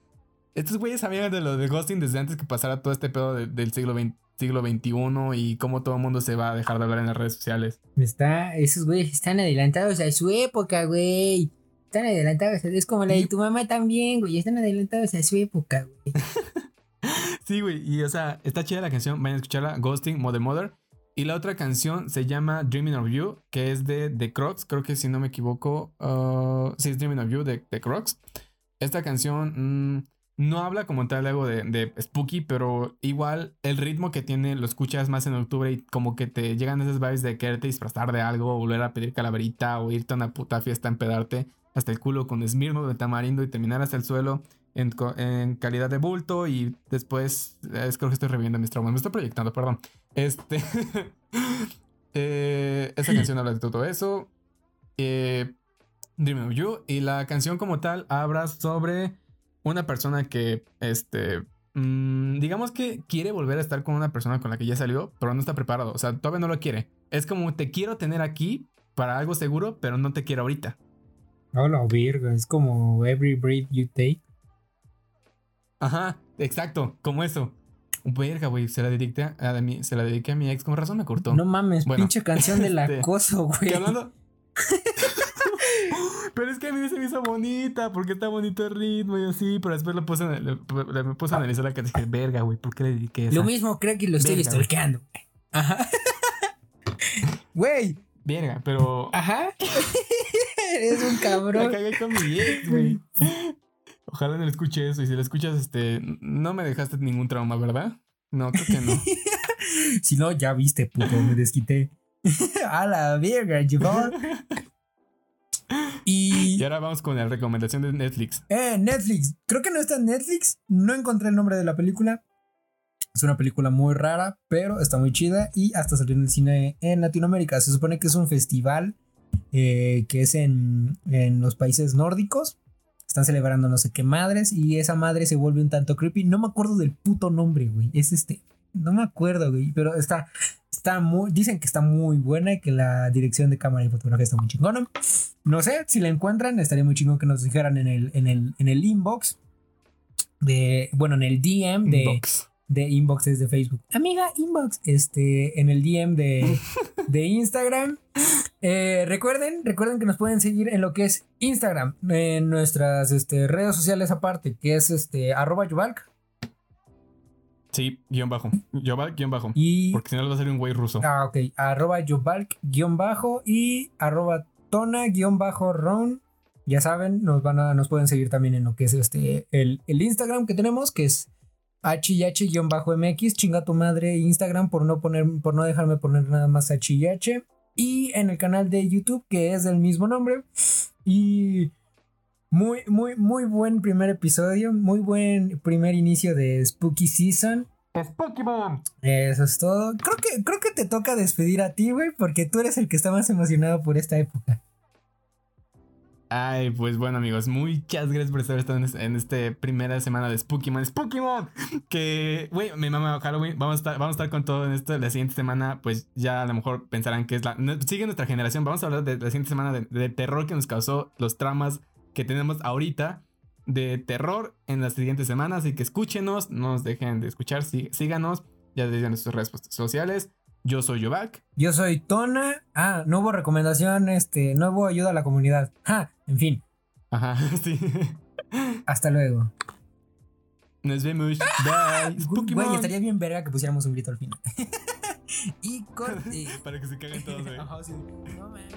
Estos güeyes sabían de lo de ghosting desde antes que pasara todo este pedo de- del siglo, XX siglo XXI y cómo todo el mundo se va a dejar de hablar en las redes sociales. Está, esos güeyes están adelantados a su época, güey. Están adelantados, es como la de tu mamá también, güey. Están adelantados a su época, güey. sí, güey. Y o sea, está chida la canción. Vayan a escucharla. Ghosting, Mother Mother. Y la otra canción se llama Dreaming of You, que es de The Crocs. Creo que si no me equivoco. Uh, sí, es Dreaming of You de The Crocs. Esta canción. Mm, no habla como tal algo de, de, spooky, pero igual el ritmo que tiene lo escuchas más en octubre y como que te llegan esas vibes de quererte disfrazar de algo, volver a pedir calaverita o irte a una puta fiesta a empedarte hasta el culo con esmirno de tamarindo y terminar hasta el suelo en, calidad de bulto y después es, creo que estoy reviviendo mis traumas, me estoy proyectando, perdón. Este eh, esa canción habla de todo eso. Eh, Dream of You y la canción como tal habla sobre una persona que, este, mmm, digamos que quiere volver a estar con una persona con la que ya salió, pero no está preparado. O sea, todavía no lo quiere. Es como te quiero tener aquí para algo seguro, pero no te quiero ahorita. Hola, virgo, es como every breath you take. Ajá, exacto, como eso. Verga, güey, se la dediqué a, mi, se la dediqué a mi ex, con razón me cortó. No mames, pinche canción del este, acoso, güey. hablando? Pero es que a mí se me hizo bonita, porque está bonito el ritmo y así. Pero después le puse, me puse a analizar la que dije, verga, güey, ¿por qué le dediqué eso? Lo mismo creo que lo estoy stalkeando. Ajá. Güey. Verga, pero. Ajá. Eres un cabrón. Me cagué con mi ex, güey. Ojalá no le escuche eso. Y si le escuchas, este. No me dejaste ningún trauma, ¿verdad? No, creo que no. si no, ya viste, puto, me desquité. a la verga, llevaba y, ahora vamos con la recomendación de Netflix. Eh, Netflix. Creo que no está en Netflix. No encontré el nombre de la película. Es una película muy rara, pero está muy chida y hasta salió en el cine en Latinoamérica. Se supone que es un festival eh, que es en, en los países nórdicos. Están celebrando no sé qué madres y esa madre se vuelve un tanto creepy. No me acuerdo del puto nombre, güey. Es este. No me acuerdo, güey, pero está, está muy, dicen que está muy buena y que la dirección de cámara y fotografía está muy chingona. No sé, si la encuentran, estaría muy chingón que nos dijeran en el, en el, en el inbox de, bueno, en el DM de. De inboxes de Facebook. Amiga, inbox, este, en el DM de, de Instagram. Eh, recuerden, recuerden que nos pueden seguir en lo que es Instagram, en nuestras este, redes sociales aparte, que es este, arroba yuvalk, Sí, guion bajo. Yobalk, guion bajo. Y... Porque si no, va a salir un güey ruso. Ah, ok. Arroba Yobalk, guion bajo. Y arroba Tona, guion bajo Ron. Ya saben, nos van a, nos pueden seguir también en lo que es este, el, el Instagram que tenemos, que es HH-MX, chinga tu madre Instagram por no poner, por no dejarme poner nada más HH. Y en el canal de YouTube, que es del mismo nombre. Y muy, muy, muy buen primer episodio. Muy buen primer inicio de Spooky Season. Spooky Mom. Eso es todo. Creo que, creo que te toca despedir a ti, güey, porque tú eres el que está más emocionado por esta época. Ay, pues bueno, amigos, muchas gracias por estar en esta primera semana de Spooky Man. ¡Spooky Man! Que, güey, mi mamá Halloween. Vamos a, estar, vamos a estar con todo en esto. La siguiente semana, pues ya a lo mejor pensarán que es la. Sigue nuestra generación. Vamos a hablar de la siguiente semana de, terror que nos causó los tramas que tenemos ahorita de terror en las siguientes semanas. Así que escúchenos, no nos dejen de escuchar, síganos, ya desde nuestras redes sociales. Yo soy Yovac. Yo soy Tona. Ah, no hubo recomendación, este, no hubo ayuda a la comunidad. Ja, en fin. Ajá, sí. Hasta luego. Nos vemos. Bye. Güey, estaría bien verga que pusiéramos un grito al final. y corte. Para que se caguen todos, güey. No, man.